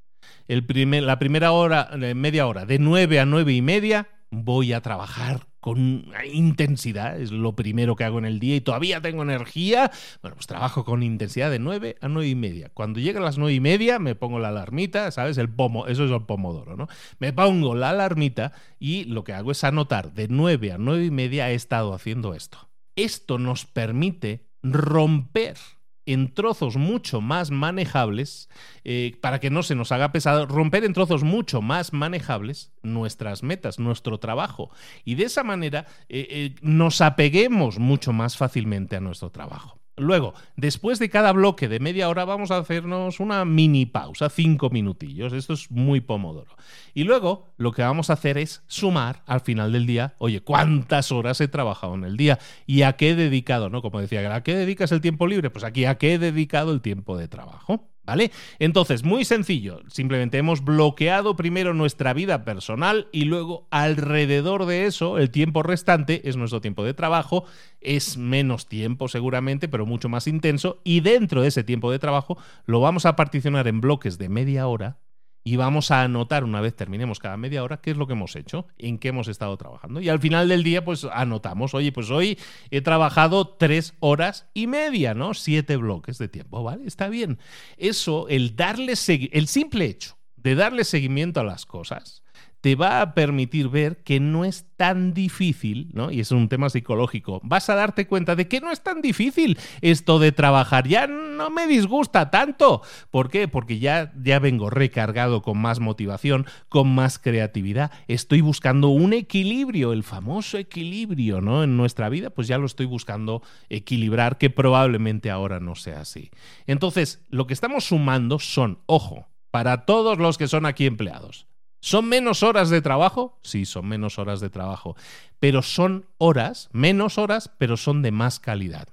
El primer, la primera hora, eh, media hora, de 9 a 9 y media, voy a trabajar con intensidad, es lo primero que hago en el día y todavía tengo energía, bueno, pues trabajo con intensidad de 9 a 9 y media. Cuando llegan las 9 y media me pongo la alarmita, ¿sabes? El pomo, eso es el pomodoro, ¿no? Me pongo la alarmita y lo que hago es anotar de 9 a 9 y media he estado haciendo esto. Esto nos permite romper en trozos mucho más manejables, eh, para que no se nos haga pesado, romper en trozos mucho más manejables nuestras metas, nuestro trabajo. Y de esa manera eh, eh, nos apeguemos mucho más fácilmente a nuestro trabajo. Luego, después de cada bloque de media hora, vamos a hacernos una mini pausa, cinco minutillos. Esto es muy pomodoro. Y luego, lo que vamos a hacer es sumar al final del día, oye, ¿cuántas horas he trabajado en el día? ¿Y a qué he dedicado? ¿No? Como decía, ¿a qué dedicas el tiempo libre? Pues aquí, ¿a qué he dedicado el tiempo de trabajo? ¿Vale? Entonces, muy sencillo, simplemente hemos bloqueado primero nuestra vida personal y luego alrededor de eso, el tiempo restante es nuestro tiempo de trabajo, es menos tiempo seguramente, pero mucho más intenso. Y dentro de ese tiempo de trabajo lo vamos a particionar en bloques de media hora y vamos a anotar una vez terminemos cada media hora qué es lo que hemos hecho, en qué hemos estado trabajando. Y al final del día, pues anotamos, oye, pues hoy he trabajado tres horas y media, ¿no? Siete bloques de tiempo, ¿vale? Está bien. Eso, el darle el simple hecho de darle seguimiento a las cosas, te va a permitir ver que no es tan difícil, ¿no? Y es un tema psicológico. Vas a darte cuenta de que no es tan difícil esto de trabajar. Ya no me disgusta tanto. ¿Por qué? Porque ya, ya vengo recargado con más motivación, con más creatividad. Estoy buscando un equilibrio, el famoso equilibrio, ¿no? En nuestra vida, pues ya lo estoy buscando equilibrar, que probablemente ahora no sea así. Entonces, lo que estamos sumando son, ojo, para todos los que son aquí empleados ¿Son menos horas de trabajo? Sí, son menos horas de trabajo. Pero son horas, menos horas, pero son de más calidad.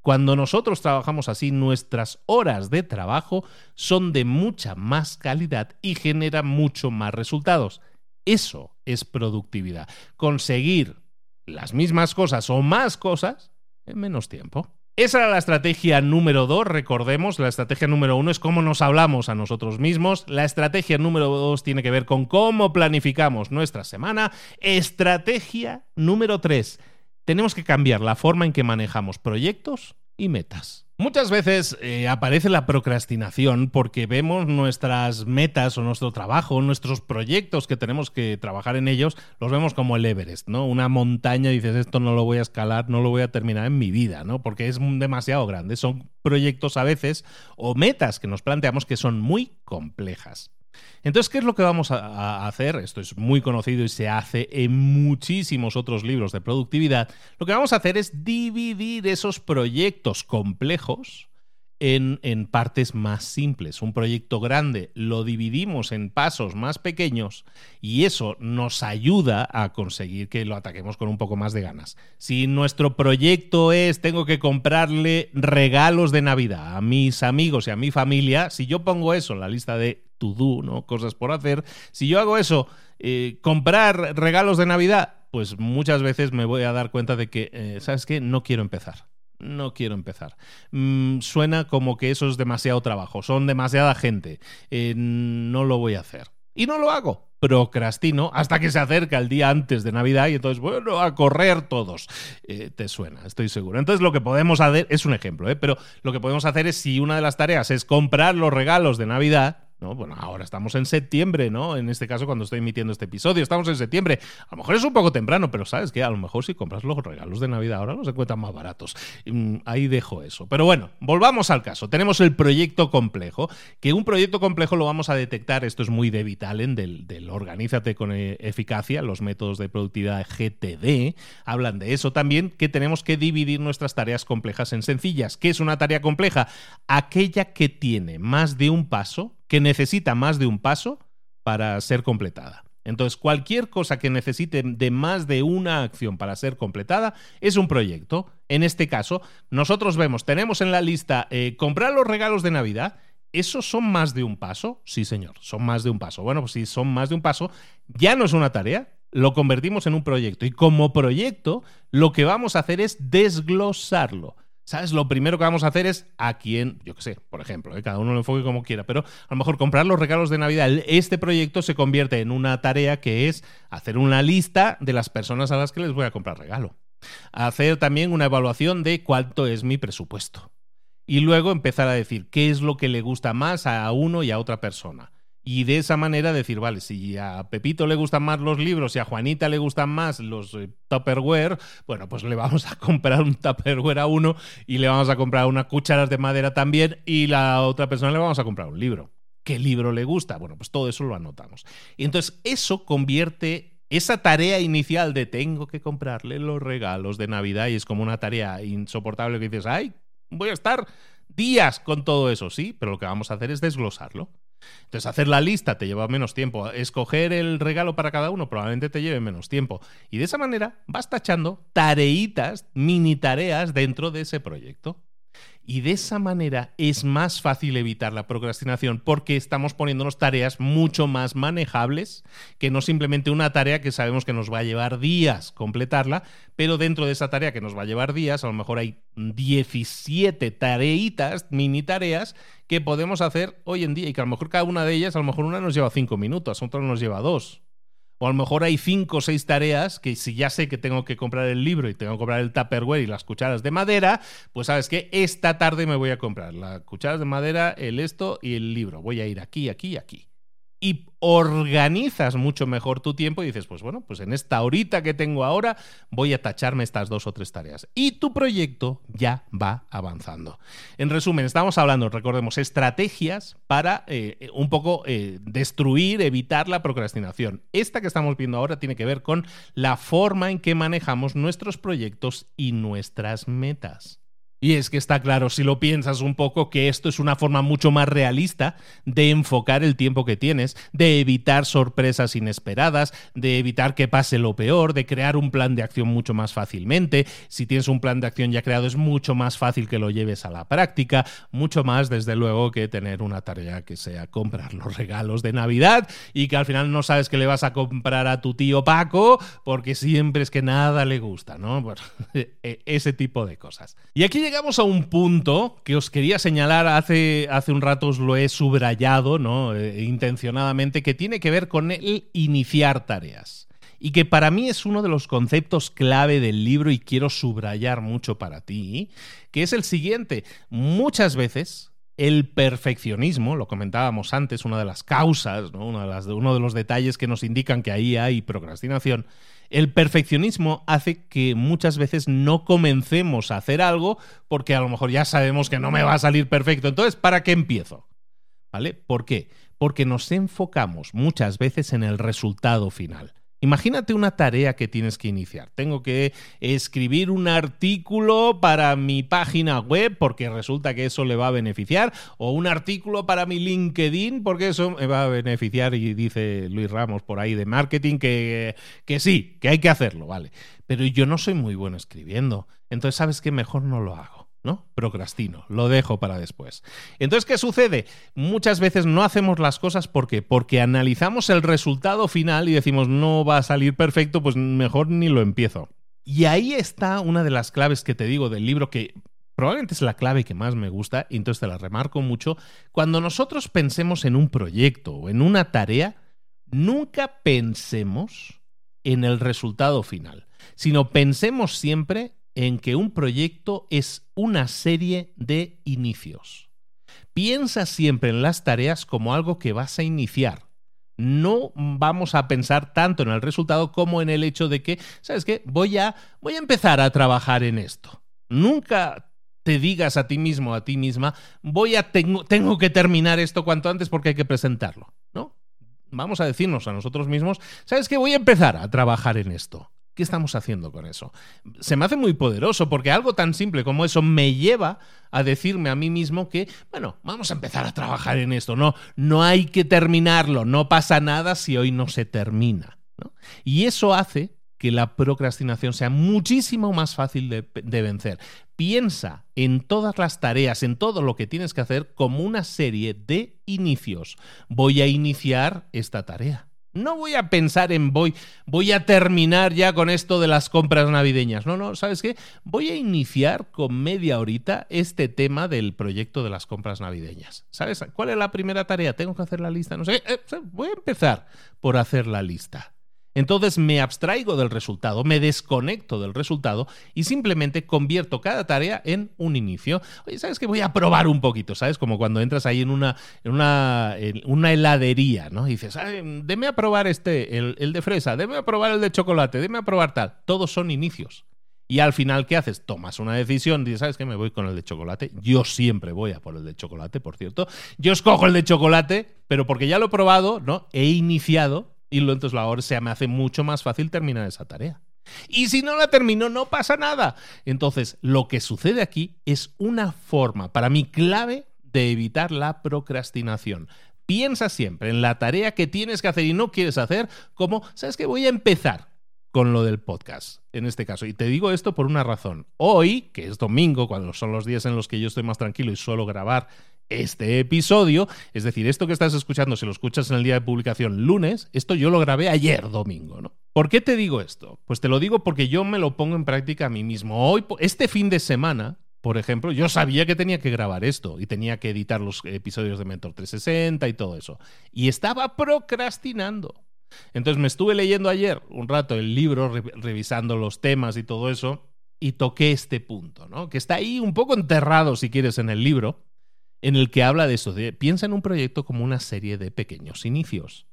Cuando nosotros trabajamos así, nuestras horas de trabajo son de mucha más calidad y generan mucho más resultados. Eso es productividad. Conseguir las mismas cosas o más cosas en menos tiempo. Esa era la estrategia número dos, recordemos, la estrategia número uno es cómo nos hablamos a nosotros mismos, la estrategia número dos tiene que ver con cómo planificamos nuestra semana, estrategia número tres, tenemos que cambiar la forma en que manejamos proyectos y metas. Muchas veces eh, aparece la procrastinación porque vemos nuestras metas o nuestro trabajo, nuestros proyectos que tenemos que trabajar en ellos, los vemos como el Everest, ¿no? Una montaña y dices, esto no lo voy a escalar, no lo voy a terminar en mi vida, ¿no? Porque es demasiado grande. Son proyectos a veces o metas que nos planteamos que son muy complejas. Entonces, ¿qué es lo que vamos a, hacer? Esto es muy conocido y se hace en muchísimos otros libros de productividad. Lo que vamos a hacer es dividir esos proyectos complejos en, partes más simples. Un proyecto grande lo dividimos en pasos más pequeños y eso nos ayuda a conseguir que lo ataquemos con un poco más de ganas. Si nuestro proyecto es tengo que comprarle regalos de Navidad a mis amigos y a mi familia, si yo pongo eso en la lista de to do, ¿no? Cosas por hacer. Si yo hago eso, eh, comprar regalos de Navidad, pues muchas veces me voy a dar cuenta de que, eh, ¿sabes qué? No quiero empezar. No quiero empezar. Mm, suena como que eso es demasiado trabajo, son demasiada gente. Eh, no lo voy a hacer. Y no lo hago procrastino hasta que se acerca el día antes de Navidad y entonces, bueno, a correr todos. Eh, te suena, estoy seguro. Entonces lo que podemos hacer, es un ejemplo, ¿eh? pero lo que podemos hacer es si una de las tareas es comprar los regalos de Navidad, ¿no? Bueno, ahora estamos en septiembre, ¿no? En este caso, cuando estoy emitiendo este episodio, estamos en septiembre. A lo mejor es un poco temprano, pero sabes que a lo mejor si compras los regalos de Navidad ahora los encuentran más baratos. Mm, ahí dejo eso. Pero bueno, volvamos al caso. Tenemos el proyecto complejo, que un proyecto complejo lo vamos a detectar, esto es muy de Vitalen, del, del Organízate con e-, Eficacia, los métodos de productividad GTD, hablan de eso también, que tenemos que dividir nuestras tareas complejas en sencillas. ¿Qué es una tarea compleja? Aquella que tiene más de un paso que necesita más de un paso para ser completada. Entonces, cualquier cosa que necesite de más de una acción para ser completada es un proyecto. En este caso, nosotros vemos, tenemos en la lista eh, comprar los regalos de Navidad. ¿Esos son más de un paso? Sí, señor, son más de un paso. Bueno, pues si son más de un paso, ya no es una tarea, lo convertimos en un proyecto. Y como proyecto, lo que vamos a hacer es desglosarlo. ¿Sabes? Lo primero que vamos a hacer es a quién, yo qué sé, por ejemplo, ¿eh? cada uno lo enfoque como quiera, pero a lo mejor comprar los regalos de Navidad. Este proyecto se convierte en una tarea que es hacer una lista de las personas a las que les voy a comprar regalo. Hacer también una evaluación de cuánto es mi presupuesto. Y luego empezar a decir qué es lo que le gusta más a uno y a otra persona y de esa manera decir, vale, si a Pepito le gustan más los libros y a Juanita le gustan más los eh, Tupperware, bueno, pues le vamos a comprar un Tupperware a uno y le vamos a comprar unas cucharas de madera también y la otra persona le vamos a comprar un libro. ¿Qué libro le gusta? Bueno, pues todo eso lo anotamos. Y entonces eso convierte esa tarea inicial de tengo que comprarle los regalos de Navidad y es como una tarea insoportable que dices, ay, voy a estar días con todo eso, sí, pero lo que vamos a hacer es desglosarlo. Entonces, hacer la lista te lleva menos tiempo. Escoger el regalo para cada uno probablemente te lleve menos tiempo. Y de esa manera vas tachando tareitas, mini tareas dentro de ese proyecto. Y de esa manera es más fácil evitar la procrastinación porque estamos poniéndonos tareas mucho más manejables que no simplemente una tarea que sabemos que nos va a llevar días completarla, pero dentro de esa tarea que nos va a llevar días, a lo mejor hay 17 tareitas, mini tareas, que podemos hacer hoy en día y que a lo mejor cada una de ellas, a lo mejor una nos lleva 5 minutos, otra nos lleva 2. O a lo mejor hay cinco o seis tareas que si ya sé que tengo que comprar el libro y tengo que comprar el Tupperware y las cucharas de madera, pues sabes que esta tarde me voy a comprar las cucharas de madera, el esto y el libro. Voy a ir aquí, aquí y aquí y organizas mucho mejor tu tiempo y dices, pues bueno, pues en esta horita que tengo ahora voy a tacharme estas dos o tres tareas. Y tu proyecto ya va avanzando. En resumen, estamos hablando, recordemos, estrategias para eh, un poco eh, destruir, evitar la procrastinación. Esta que estamos viendo ahora tiene que ver con la forma en que manejamos nuestros proyectos y nuestras metas. Y es que está claro, si lo piensas un poco, que esto es una forma mucho más realista de enfocar el tiempo que tienes, de evitar sorpresas inesperadas, de evitar que pase lo peor, de crear un plan de acción mucho más fácilmente. Si tienes un plan de acción ya creado, es mucho más fácil que lo lleves a la práctica, mucho más, desde luego, que tener una tarea que sea comprar los regalos de Navidad y que al final no sabes que le vas a comprar a tu tío Paco porque siempre es que nada le gusta, ¿no? E-, ese tipo de cosas. Y aquí llegamos a un punto que os quería señalar hace, hace un rato, os lo he subrayado, ¿no? Eh, intencionadamente, que tiene que ver con el iniciar tareas. Y que para mí es uno de los conceptos clave del libro y quiero subrayar mucho para ti, que es el siguiente. Muchas veces el perfeccionismo, lo comentábamos antes, una de las causas, ¿no? una de las, uno de los detalles que nos indican que ahí hay procrastinación, el perfeccionismo hace que muchas veces no comencemos a hacer algo porque a lo mejor ya sabemos que no me va a salir perfecto. Entonces, ¿para qué empiezo? ¿Vale? ¿Por qué? Porque nos enfocamos muchas veces en el resultado final. Imagínate una tarea que tienes que iniciar. Tengo que escribir un artículo para mi página web porque resulta que eso le va a beneficiar, o un artículo para mi LinkedIn porque eso me va a beneficiar y dice Luis Ramos por ahí de marketing que, que sí, que hay que hacerlo, ¿vale? Pero yo no soy muy bueno escribiendo, entonces sabes que mejor no lo hago. ¿No? Procrastino, lo dejo para después. Entonces, ¿qué sucede? Muchas veces no hacemos las cosas porque porque analizamos el resultado final y decimos no va a salir perfecto, pues mejor ni lo empiezo. Y ahí está una de las claves que te digo del libro que probablemente es la clave que más me gusta y entonces te la remarco mucho. Cuando nosotros pensemos en un proyecto o en una tarea, nunca pensemos en el resultado final, sino pensemos siempre en que un proyecto es una serie de inicios. Piensa siempre en las tareas como algo que vas a iniciar. No vamos a pensar tanto en el resultado como en el hecho de que, ¿sabes qué? Voy a, voy a empezar a trabajar en esto. Nunca te digas a ti mismo, a ti misma, voy a tengo, tengo que terminar esto cuanto antes porque hay que presentarlo, ¿no? Vamos a decirnos a nosotros mismos, ¿sabes qué? Voy a empezar a trabajar en esto. ¿Qué estamos haciendo con eso? Se me hace muy poderoso porque algo tan simple como eso me lleva a decirme a mí mismo que, bueno, vamos a empezar a trabajar en esto. No, no hay que terminarlo, no pasa nada si hoy no se termina. Y eso hace que la procrastinación sea muchísimo más fácil de, de, vencer. Piensa en todas las tareas, en todo lo que tienes que hacer como una serie de inicios. Voy a iniciar esta tarea No voy a pensar en voy, voy a terminar ya con esto de las compras navideñas. No, no, ¿sabes qué? Voy a iniciar con media horita este tema del proyecto de las compras navideñas. ¿Sabes cuál es la primera tarea? Tengo que hacer la lista. No sé, eh, voy a empezar por hacer la lista. Entonces me abstraigo del resultado, me desconecto del resultado y simplemente convierto cada tarea en un inicio. Oye, ¿sabes qué? Voy a probar un poquito, ¿sabes? Como cuando entras ahí en una, en una, heladería, ¿no? Y dices, deme a probar este, el, el de fresa, deme a probar el de chocolate, deme a probar tal. Todos son inicios. Y al final, ¿qué haces? Tomas una decisión, dices, ¿sabes qué? Me voy con el de chocolate. Yo siempre voy a por el de chocolate, por cierto. Yo escojo el de chocolate, pero porque ya lo he probado, ¿no? He iniciado y entonces ahora se me hace mucho más fácil terminar esa tarea. Y si no la termino, no pasa nada. Entonces, lo que sucede aquí es una forma, para mí, clave de evitar la procrastinación. Piensa siempre en la tarea que tienes que hacer y no quieres hacer, como, ¿sabes qué? Voy a empezar con lo del podcast, en este caso. Y te digo esto por una razón. Hoy, que es domingo, cuando son los días en los que yo estoy más tranquilo y suelo grabar este episodio, es decir, esto que estás escuchando, si lo escuchas en el día de publicación lunes, esto yo lo grabé ayer domingo, ¿no? ¿Por qué te digo esto? Pues te lo digo porque yo me lo pongo en práctica a mí mismo. Hoy, este fin de semana, por ejemplo, yo sabía que tenía que grabar esto y tenía que editar los episodios de Mentor 360 y todo eso. Y estaba procrastinando. Entonces me estuve leyendo ayer un rato el libro, revisando los temas y todo eso, y toqué este punto, ¿no? Que está ahí un poco enterrado, si quieres, en el libro, en el que habla de eso, de piensa en un proyecto como una serie de pequeños inicios.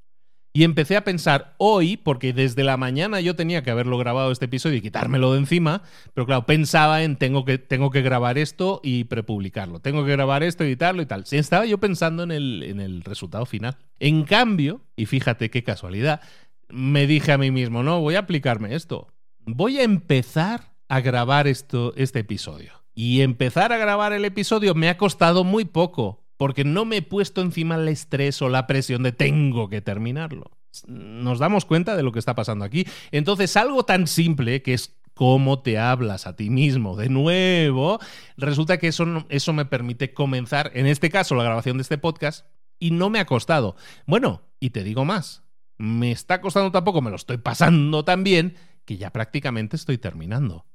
Y empecé a pensar hoy, porque desde la mañana yo tenía que haberlo grabado este episodio y quitármelo de encima, pero claro, pensaba en tengo que, tengo que grabar esto y prepublicarlo, tengo que grabar esto, editarlo y tal. Estaba yo pensando en el, en el resultado final. En cambio, y fíjate qué casualidad, me dije a mí mismo, no, voy a aplicarme esto. Voy a empezar a grabar esto, este episodio. Y empezar a grabar el episodio me ha costado muy poco, porque no me he puesto encima el estrés o la presión de tengo que terminarlo. Nos damos cuenta de lo que está pasando aquí. Entonces, algo tan simple que es cómo te hablas a ti mismo de nuevo, resulta que eso, eso me permite comenzar, en este caso, la grabación de este podcast, y no me ha costado. Bueno, y te digo más, me está costando tampoco, me lo estoy pasando tan bien, que ya prácticamente estoy terminando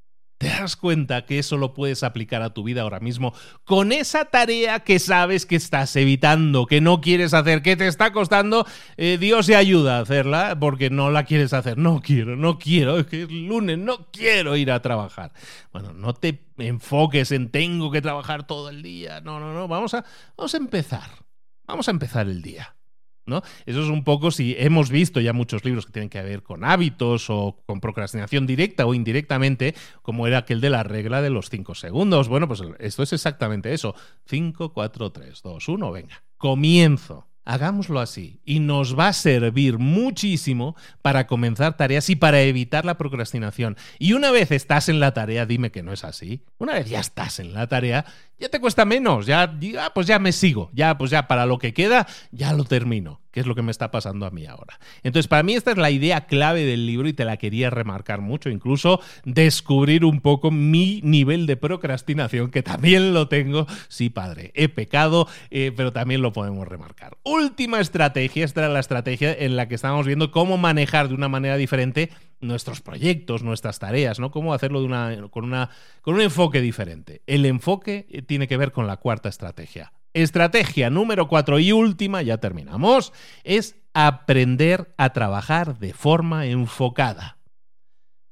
te das cuenta que eso lo puedes aplicar a tu vida ahora mismo con esa tarea que sabes que estás evitando, que no quieres hacer, que te está costando. Eh, Dios te ayuda a hacerla porque no la quieres hacer. No quiero, no quiero, es que es lunes, no quiero ir a trabajar. Bueno, no te enfoques en tengo que trabajar todo el día. No, no, no. Vamos a, vamos a empezar. Vamos a empezar el día. ¿No? Eso es un poco si hemos visto ya muchos libros que tienen que ver con hábitos o con procrastinación directa o indirectamente, como era aquel de la regla de los 5 segundos. Bueno, pues esto es exactamente eso. 5, 4, 3, 2, 1, venga. Comienzo. Hagámoslo así y nos va a servir muchísimo para comenzar tareas y para evitar la procrastinación. Y una vez estás en la tarea, dime que no es así. Una vez ya estás en la tarea, ya te cuesta menos, ya, ya pues ya me sigo, ya pues ya para lo que queda ya lo termino que es lo que me está pasando a mí ahora. Entonces, para mí esta es la idea clave del libro y te la quería remarcar mucho, incluso descubrir un poco mi nivel de procrastinación, que también lo tengo, sí padre, he pecado, eh, pero también lo podemos remarcar. Última estrategia, esta era la estrategia en la que estábamos viendo cómo manejar de una manera diferente nuestros proyectos, nuestras tareas, ¿no? Cómo hacerlo con un enfoque diferente. El enfoque eh, tiene que ver con la cuarta estrategia, Estrategia número cuatro y última, ya terminamos, es aprender a trabajar de forma enfocada.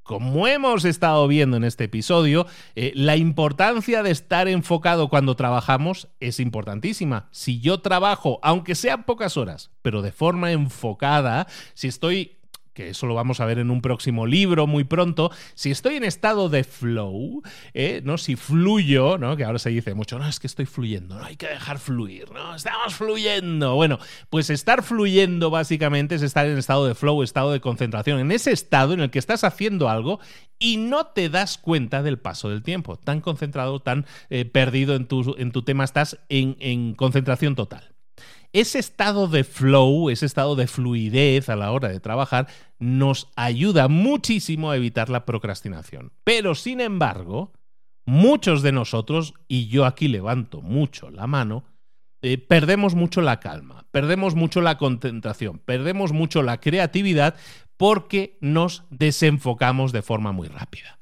Como hemos estado viendo en este episodio, eh, la importancia de estar enfocado cuando trabajamos es importantísima. Si yo trabajo, aunque sean pocas horas, pero de forma enfocada, si estoy que eso lo vamos a ver en un próximo libro muy pronto, si estoy en estado de flow, ¿eh? ¿no? si fluyo, ¿no? que ahora se dice mucho, no, es que estoy fluyendo, no hay que dejar fluir, no, estamos fluyendo. Bueno, pues estar fluyendo básicamente es estar en estado de flow, estado de concentración, en ese estado en el que estás haciendo algo y no te das cuenta del paso del tiempo, tan concentrado, tan eh, perdido en tu, en tu tema, estás en concentración total. Ese estado de flow, ese estado de fluidez a la hora de trabajar, nos ayuda muchísimo a evitar la procrastinación. Pero, sin embargo, muchos de nosotros, y yo aquí levanto mucho la mano, eh, perdemos mucho la calma, perdemos mucho la concentración, perdemos mucho la creatividad porque nos desenfocamos de forma muy rápida.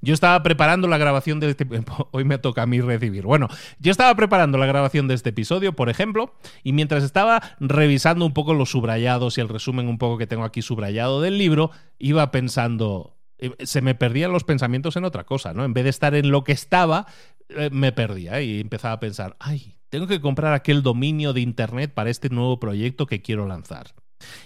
Yo estaba preparando la grabación de este... Hoy me toca a mí recibir. Bueno, yo estaba preparando la grabación de este episodio, por ejemplo, y mientras estaba revisando un poco los subrayados y el resumen un poco que tengo aquí subrayado del libro, iba pensando, eh, se me perdían los pensamientos en otra cosa, ¿no? En vez de estar en lo que estaba, eh, me perdía y empezaba a pensar, ay, tengo que comprar aquel dominio de Internet para este nuevo proyecto que quiero lanzar.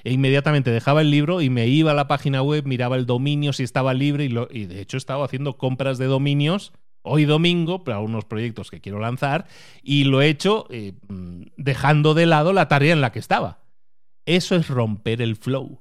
E inmediatamente dejaba el libro y me iba a la página web, miraba el dominio si estaba libre y, de hecho estaba haciendo compras de dominios hoy domingo para unos proyectos que quiero lanzar y lo he hecho eh, mm, dejando de lado la tarea en la que estaba. Eso es romper el flow.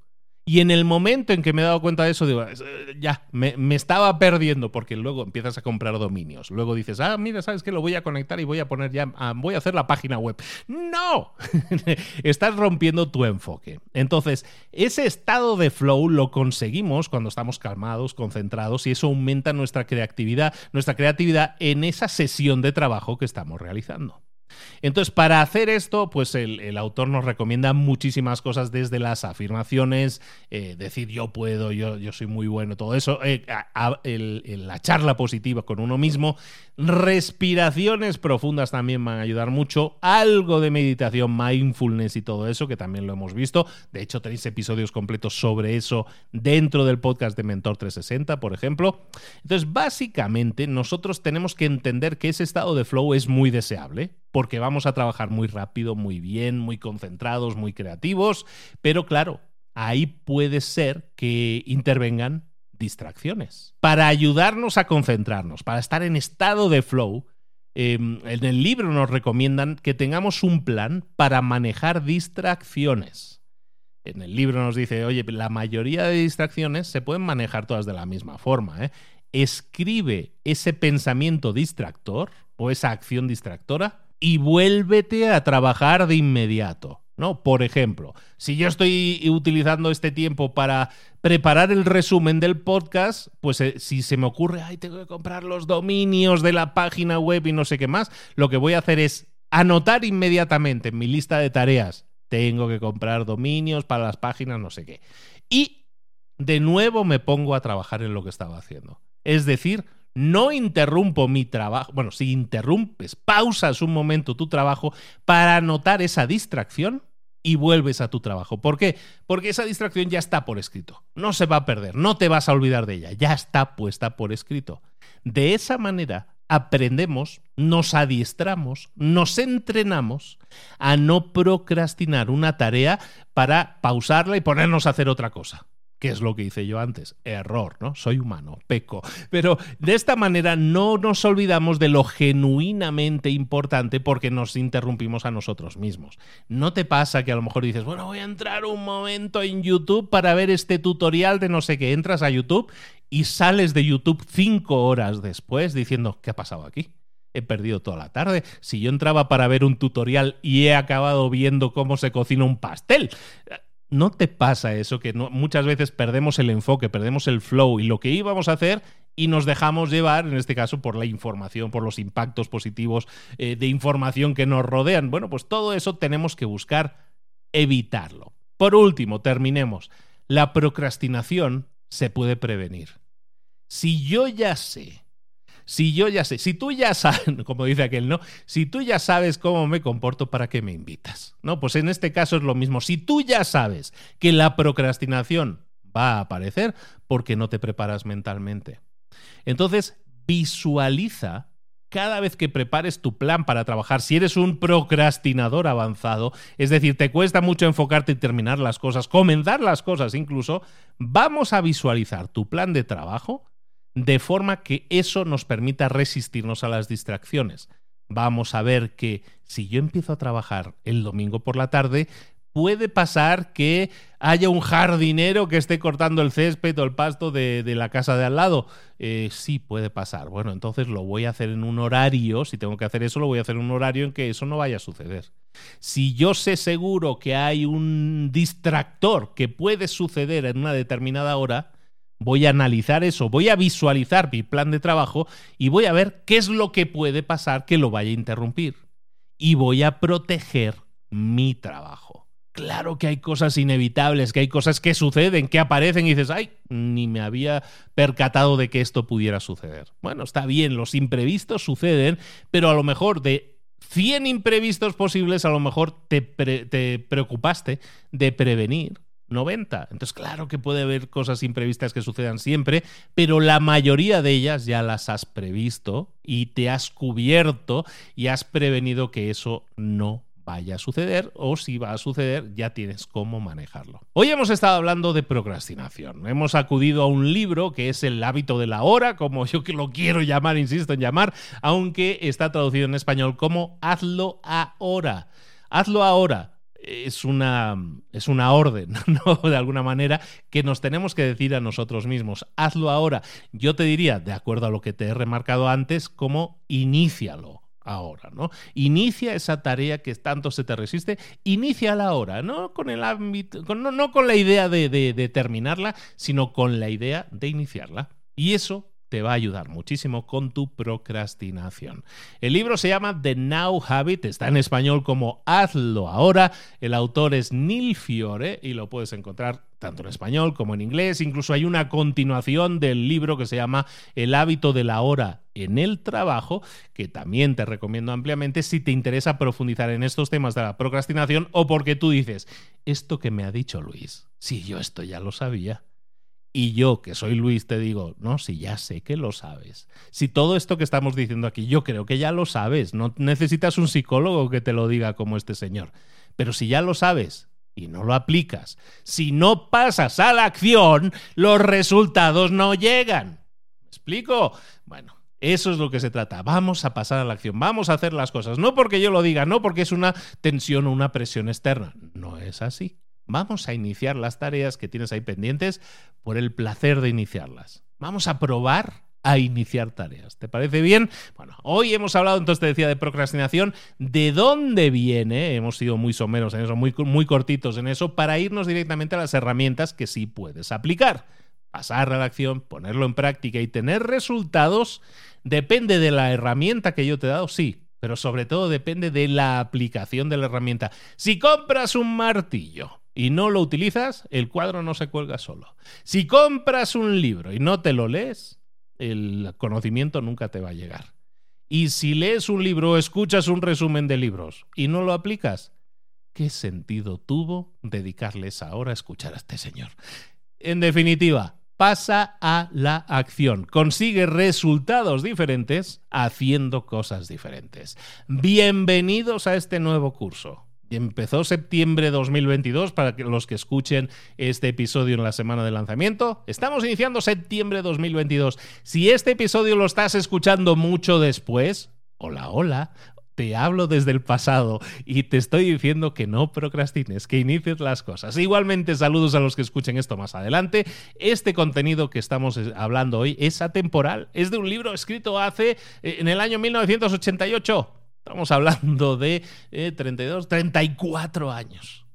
Y en el momento en que me he dado cuenta de eso, digo, eh, ya, me, estaba perdiendo, porque luego empiezas a comprar dominios. Luego dices, ah, mira, ¿sabes qué? Lo voy a conectar y voy a poner ya, ah, voy a hacer la página web. ¡No! Estás rompiendo tu enfoque. Entonces, ese estado de flow lo conseguimos cuando estamos calmados, concentrados, y eso aumenta nuestra creatividad, nuestra creatividad en esa sesión de trabajo que estamos realizando. Entonces, para hacer esto, pues el, autor nos recomienda muchísimas cosas desde las afirmaciones, eh, decir yo puedo, yo, yo soy muy bueno, todo eso, eh, la charla positiva con uno mismo, respiraciones profundas también van a ayudar mucho, algo de meditación, mindfulness y todo eso, que también lo hemos visto. De hecho, tenéis episodios completos sobre eso dentro del podcast de Mentor 360, por ejemplo. Entonces, básicamente, nosotros tenemos que entender que ese estado de flow es muy deseable porque vamos a trabajar muy rápido, muy bien, muy concentrados, muy creativos, pero claro, ahí puede ser que intervengan distracciones. Para ayudarnos a concentrarnos, para estar en estado de flow, em, en el libro nos recomiendan que tengamos un plan para manejar distracciones. En el libro nos dice, oye, la mayoría de distracciones se pueden manejar todas de la misma forma. ¿eh? Escribe ese pensamiento distractor o esa acción distractora y vuélvete a trabajar de inmediato. ¿no? Por ejemplo, si yo estoy utilizando este tiempo para preparar el resumen del podcast, pues eh, si se me ocurre, ay, tengo que comprar los dominios de la página web y no sé qué más, lo que voy a hacer es anotar inmediatamente en mi lista de tareas, tengo que comprar dominios para las páginas, no sé qué. Y de nuevo me pongo a trabajar en lo que estaba haciendo. Es decir, no interrumpo mi trabajo. Bueno, si interrumpes, pausas un momento tu trabajo para notar esa distracción y vuelves a tu trabajo. ¿Por qué? Porque esa distracción ya está por escrito. No se va a perder, no te vas a olvidar de ella, ya está puesta por escrito. De esa manera aprendemos, nos adiestramos, nos entrenamos a no procrastinar una tarea para pausarla y ponernos a hacer otra cosa que es lo que hice yo antes. Error, ¿no? Soy humano, peco. Pero de esta manera no nos olvidamos de lo genuinamente importante porque nos interrumpimos a nosotros mismos. ¿No te pasa que a lo mejor dices, bueno, voy a entrar un momento en YouTube para ver este tutorial de no sé qué? Entras a YouTube y sales de YouTube cinco horas después diciendo, ¿qué ha pasado aquí? he perdido toda la tarde. Si yo entraba para ver un tutorial y he acabado viendo cómo se cocina un pastel. ¿No te pasa eso que muchas veces perdemos el enfoque, perdemos el flow y lo que íbamos a hacer y nos dejamos llevar, en este caso, por la información, por los impactos positivos eh, de información que nos rodean? Bueno, pues todo eso tenemos que buscar evitarlo. Por último, terminemos. La procrastinación se puede prevenir. Si yo ya sé si yo ya sé, si tú ya sabes, como dice aquel, ¿no? Si tú ya sabes cómo me comporto, ¿para qué me invitas? ¿No? Pues en este caso es lo mismo. Si tú ya sabes que la procrastinación va a aparecer, ¿por qué no te preparas mentalmente? Entonces, visualiza cada vez que prepares tu plan para trabajar, si eres un procrastinador avanzado, es decir, te cuesta mucho enfocarte y terminar las cosas, comenzar las cosas incluso, vamos a visualizar tu plan de trabajo de forma que eso nos permita resistirnos a las distracciones. Vamos a ver que si yo empiezo a trabajar el domingo por la tarde, puede pasar que haya un jardinero que esté cortando el césped o el pasto de, la casa de al lado. Eh, sí, puede pasar. Bueno, entonces lo voy a hacer en un horario. Si tengo que hacer eso, lo voy a hacer en un horario en que eso no vaya a suceder. Si yo sé seguro que hay un distractor que puede suceder en una determinada hora, voy a analizar eso, voy a visualizar mi plan de trabajo y voy a ver qué es lo que puede pasar que lo vaya a interrumpir. y voy a proteger mi trabajo. Claro que hay cosas inevitables, que hay cosas que suceden, que aparecen y dices, ay, ni me había percatado de que esto pudiera suceder. Bueno, está bien, los imprevistos suceden, pero a lo mejor de 100 imprevistos posibles, a lo mejor te, te preocupaste de prevenir 90. Entonces, claro que puede haber cosas imprevistas que sucedan siempre, pero la mayoría de ellas ya las has previsto y te has cubierto y has prevenido que eso no vaya a suceder o si va a suceder ya tienes cómo manejarlo. Hoy hemos estado hablando de procrastinación. Hemos acudido a un libro que es El hábito de la hora, como yo que lo quiero llamar, insisto en llamar, aunque está traducido en español como Hazlo ahora. Hazlo ahora es una, es una orden, ¿no? De alguna manera, que nos tenemos que decir a nosotros mismos. Hazlo ahora. Yo te diría, de acuerdo a lo que te he remarcado antes, como inícialo ahora, ¿no? Inicia esa tarea que tanto se te resiste, iníciala ahora, no con el ámbito, no, no, con la idea de, de terminarla, sino con la idea de iniciarla. Y eso te va a ayudar muchísimo con tu procrastinación. El libro se llama The Now Habit, está en español como Hazlo ahora. El autor es Neil Fiore y lo puedes encontrar tanto en español como en inglés. Incluso hay una continuación del libro que se llama El hábito de la hora en el trabajo, que también te recomiendo ampliamente si te interesa profundizar en estos temas de la procrastinación o porque tú dices, esto que me ha dicho Luis, si yo esto ya lo sabía. Y yo, que soy Luis, te digo, no, si ya sé que lo sabes. Si todo esto que estamos diciendo aquí, yo creo que ya lo sabes. No necesitas un psicólogo que te lo diga como este señor. Pero si ya lo sabes y no lo aplicas, si no pasas a la acción, los resultados no llegan. ¿Me explico? Bueno, eso es lo que se trata. Vamos a pasar a la acción, vamos a hacer las cosas. No porque yo lo diga, no porque es una tensión o una presión externa. No es así. Vamos a iniciar las tareas que tienes ahí pendientes por el placer de iniciarlas. Vamos a probar a iniciar tareas. ¿Te parece bien? Bueno, hoy hemos hablado, entonces te decía, de procrastinación. ¿De dónde viene? Hemos sido muy someros en eso, muy, muy cortitos en eso, para irnos directamente a las herramientas que sí puedes aplicar. Pasar a la acción, ponerlo en práctica y tener resultados depende de la herramienta que yo te he dado, sí, pero sobre todo depende de la aplicación de la herramienta. Si compras un martillo, y no lo utilizas, el cuadro no se cuelga solo. Si compras un libro y no te lo lees, el conocimiento nunca te va a llegar. Y si lees un libro o escuchas un resumen de libros y no lo aplicas, ¿qué sentido tuvo dedicarles ahora a escuchar a este señor? En definitiva, pasa a la acción. Consigue resultados diferentes haciendo cosas diferentes. Bienvenidos a este nuevo curso. Empezó septiembre de 2022 para que los que escuchen este episodio en la semana de lanzamiento. Estamos iniciando septiembre de 2022. Si este episodio lo estás escuchando mucho después, hola, hola, te hablo desde el pasado y te estoy diciendo que no procrastines, que inicies las cosas. Igualmente, saludos a los que escuchen esto más adelante. Este contenido que estamos eh, hablando hoy es atemporal, es de un libro escrito hace eh, en el año 1988. Estamos hablando de 32, eh, 34 años.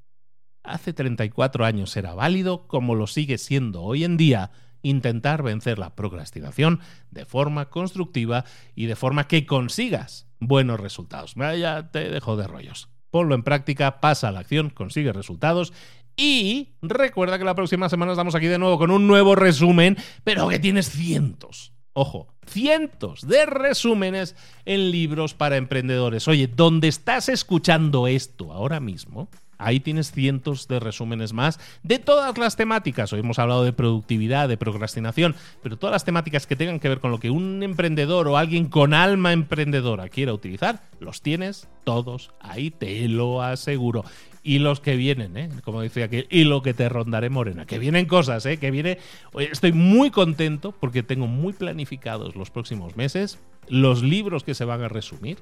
Hace 34 años era válido, como lo sigue siendo hoy en día, intentar vencer la procrastinación de forma constructiva y de forma que consigas buenos resultados. Ya te dejo de rollos. Ponlo en práctica, pasa a la acción, consigue resultados y recuerda que la próxima semana estamos aquí de nuevo con un nuevo resumen, pero que tienes cientos ojo, cientos de resúmenes en libros para emprendedores. Oye, ¿dónde estás escuchando esto ahora mismo, Ahí tienes cientos de resúmenes más de todas las temáticas. Hoy hemos hablado de productividad, de procrastinación, pero todas las temáticas que tengan que ver con lo que un emprendedor o alguien con alma emprendedora quiera utilizar, los tienes todos ahí, te lo aseguro y los que vienen, ¿eh? como decía aquel, y lo que te rondaré morena, que vienen cosas, ¿eh? que viene, estoy muy contento porque tengo muy planificados los próximos meses, los libros que se van a resumir,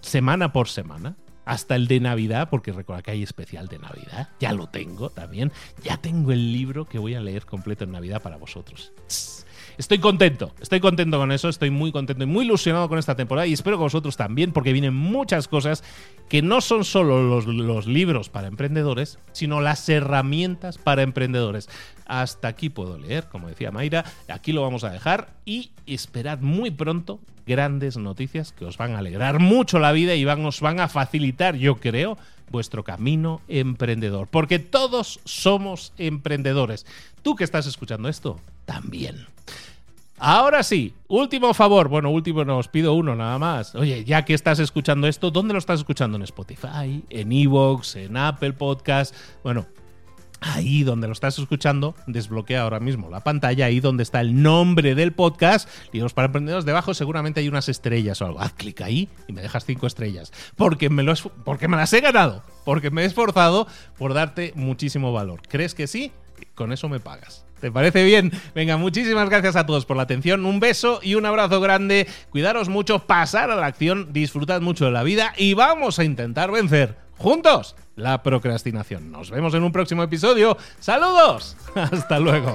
semana por semana, hasta el de Navidad, porque recuerda que hay especial de Navidad, ya lo tengo también, ya tengo el libro que voy a leer completo en Navidad para vosotros. Estoy contento, estoy contento con eso, estoy muy contento y muy ilusionado con esta temporada y espero que vosotros también, porque vienen muchas cosas que no son solo los, libros para emprendedores, sino las herramientas para emprendedores. Hasta aquí puedo leer, como decía Mayra, aquí lo vamos a dejar y esperad muy pronto grandes noticias que os van a alegrar mucho la vida y os van a facilitar, yo creo, vuestro camino emprendedor. Porque todos somos emprendedores. Tú que estás escuchando esto, también. Ahora sí, último favor. Bueno, último no os pido uno nada más. Oye, ya que estás escuchando esto, ¿dónde lo estás escuchando? ¿En Spotify? ¿En Evox? ¿En Apple Podcast? Bueno, Ahí donde lo estás escuchando, desbloquea ahora mismo la pantalla, ahí donde está el nombre del podcast, Libros para Emprendedores, debajo seguramente hay unas estrellas o algo. Haz clic ahí y me dejas cinco estrellas. Porque me, lo porque me las he ganado, porque me he esforzado por darte muchísimo valor. ¿Crees que sí? Con eso me pagas. ¿Te parece bien? Venga, muchísimas gracias a todos por la atención. Un beso y un abrazo grande. Cuidaros mucho, pasar a la acción, disfrutad mucho de la vida y vamos a intentar vencer juntos la procrastinación. Nos vemos en un próximo episodio. Saludos. Hasta luego.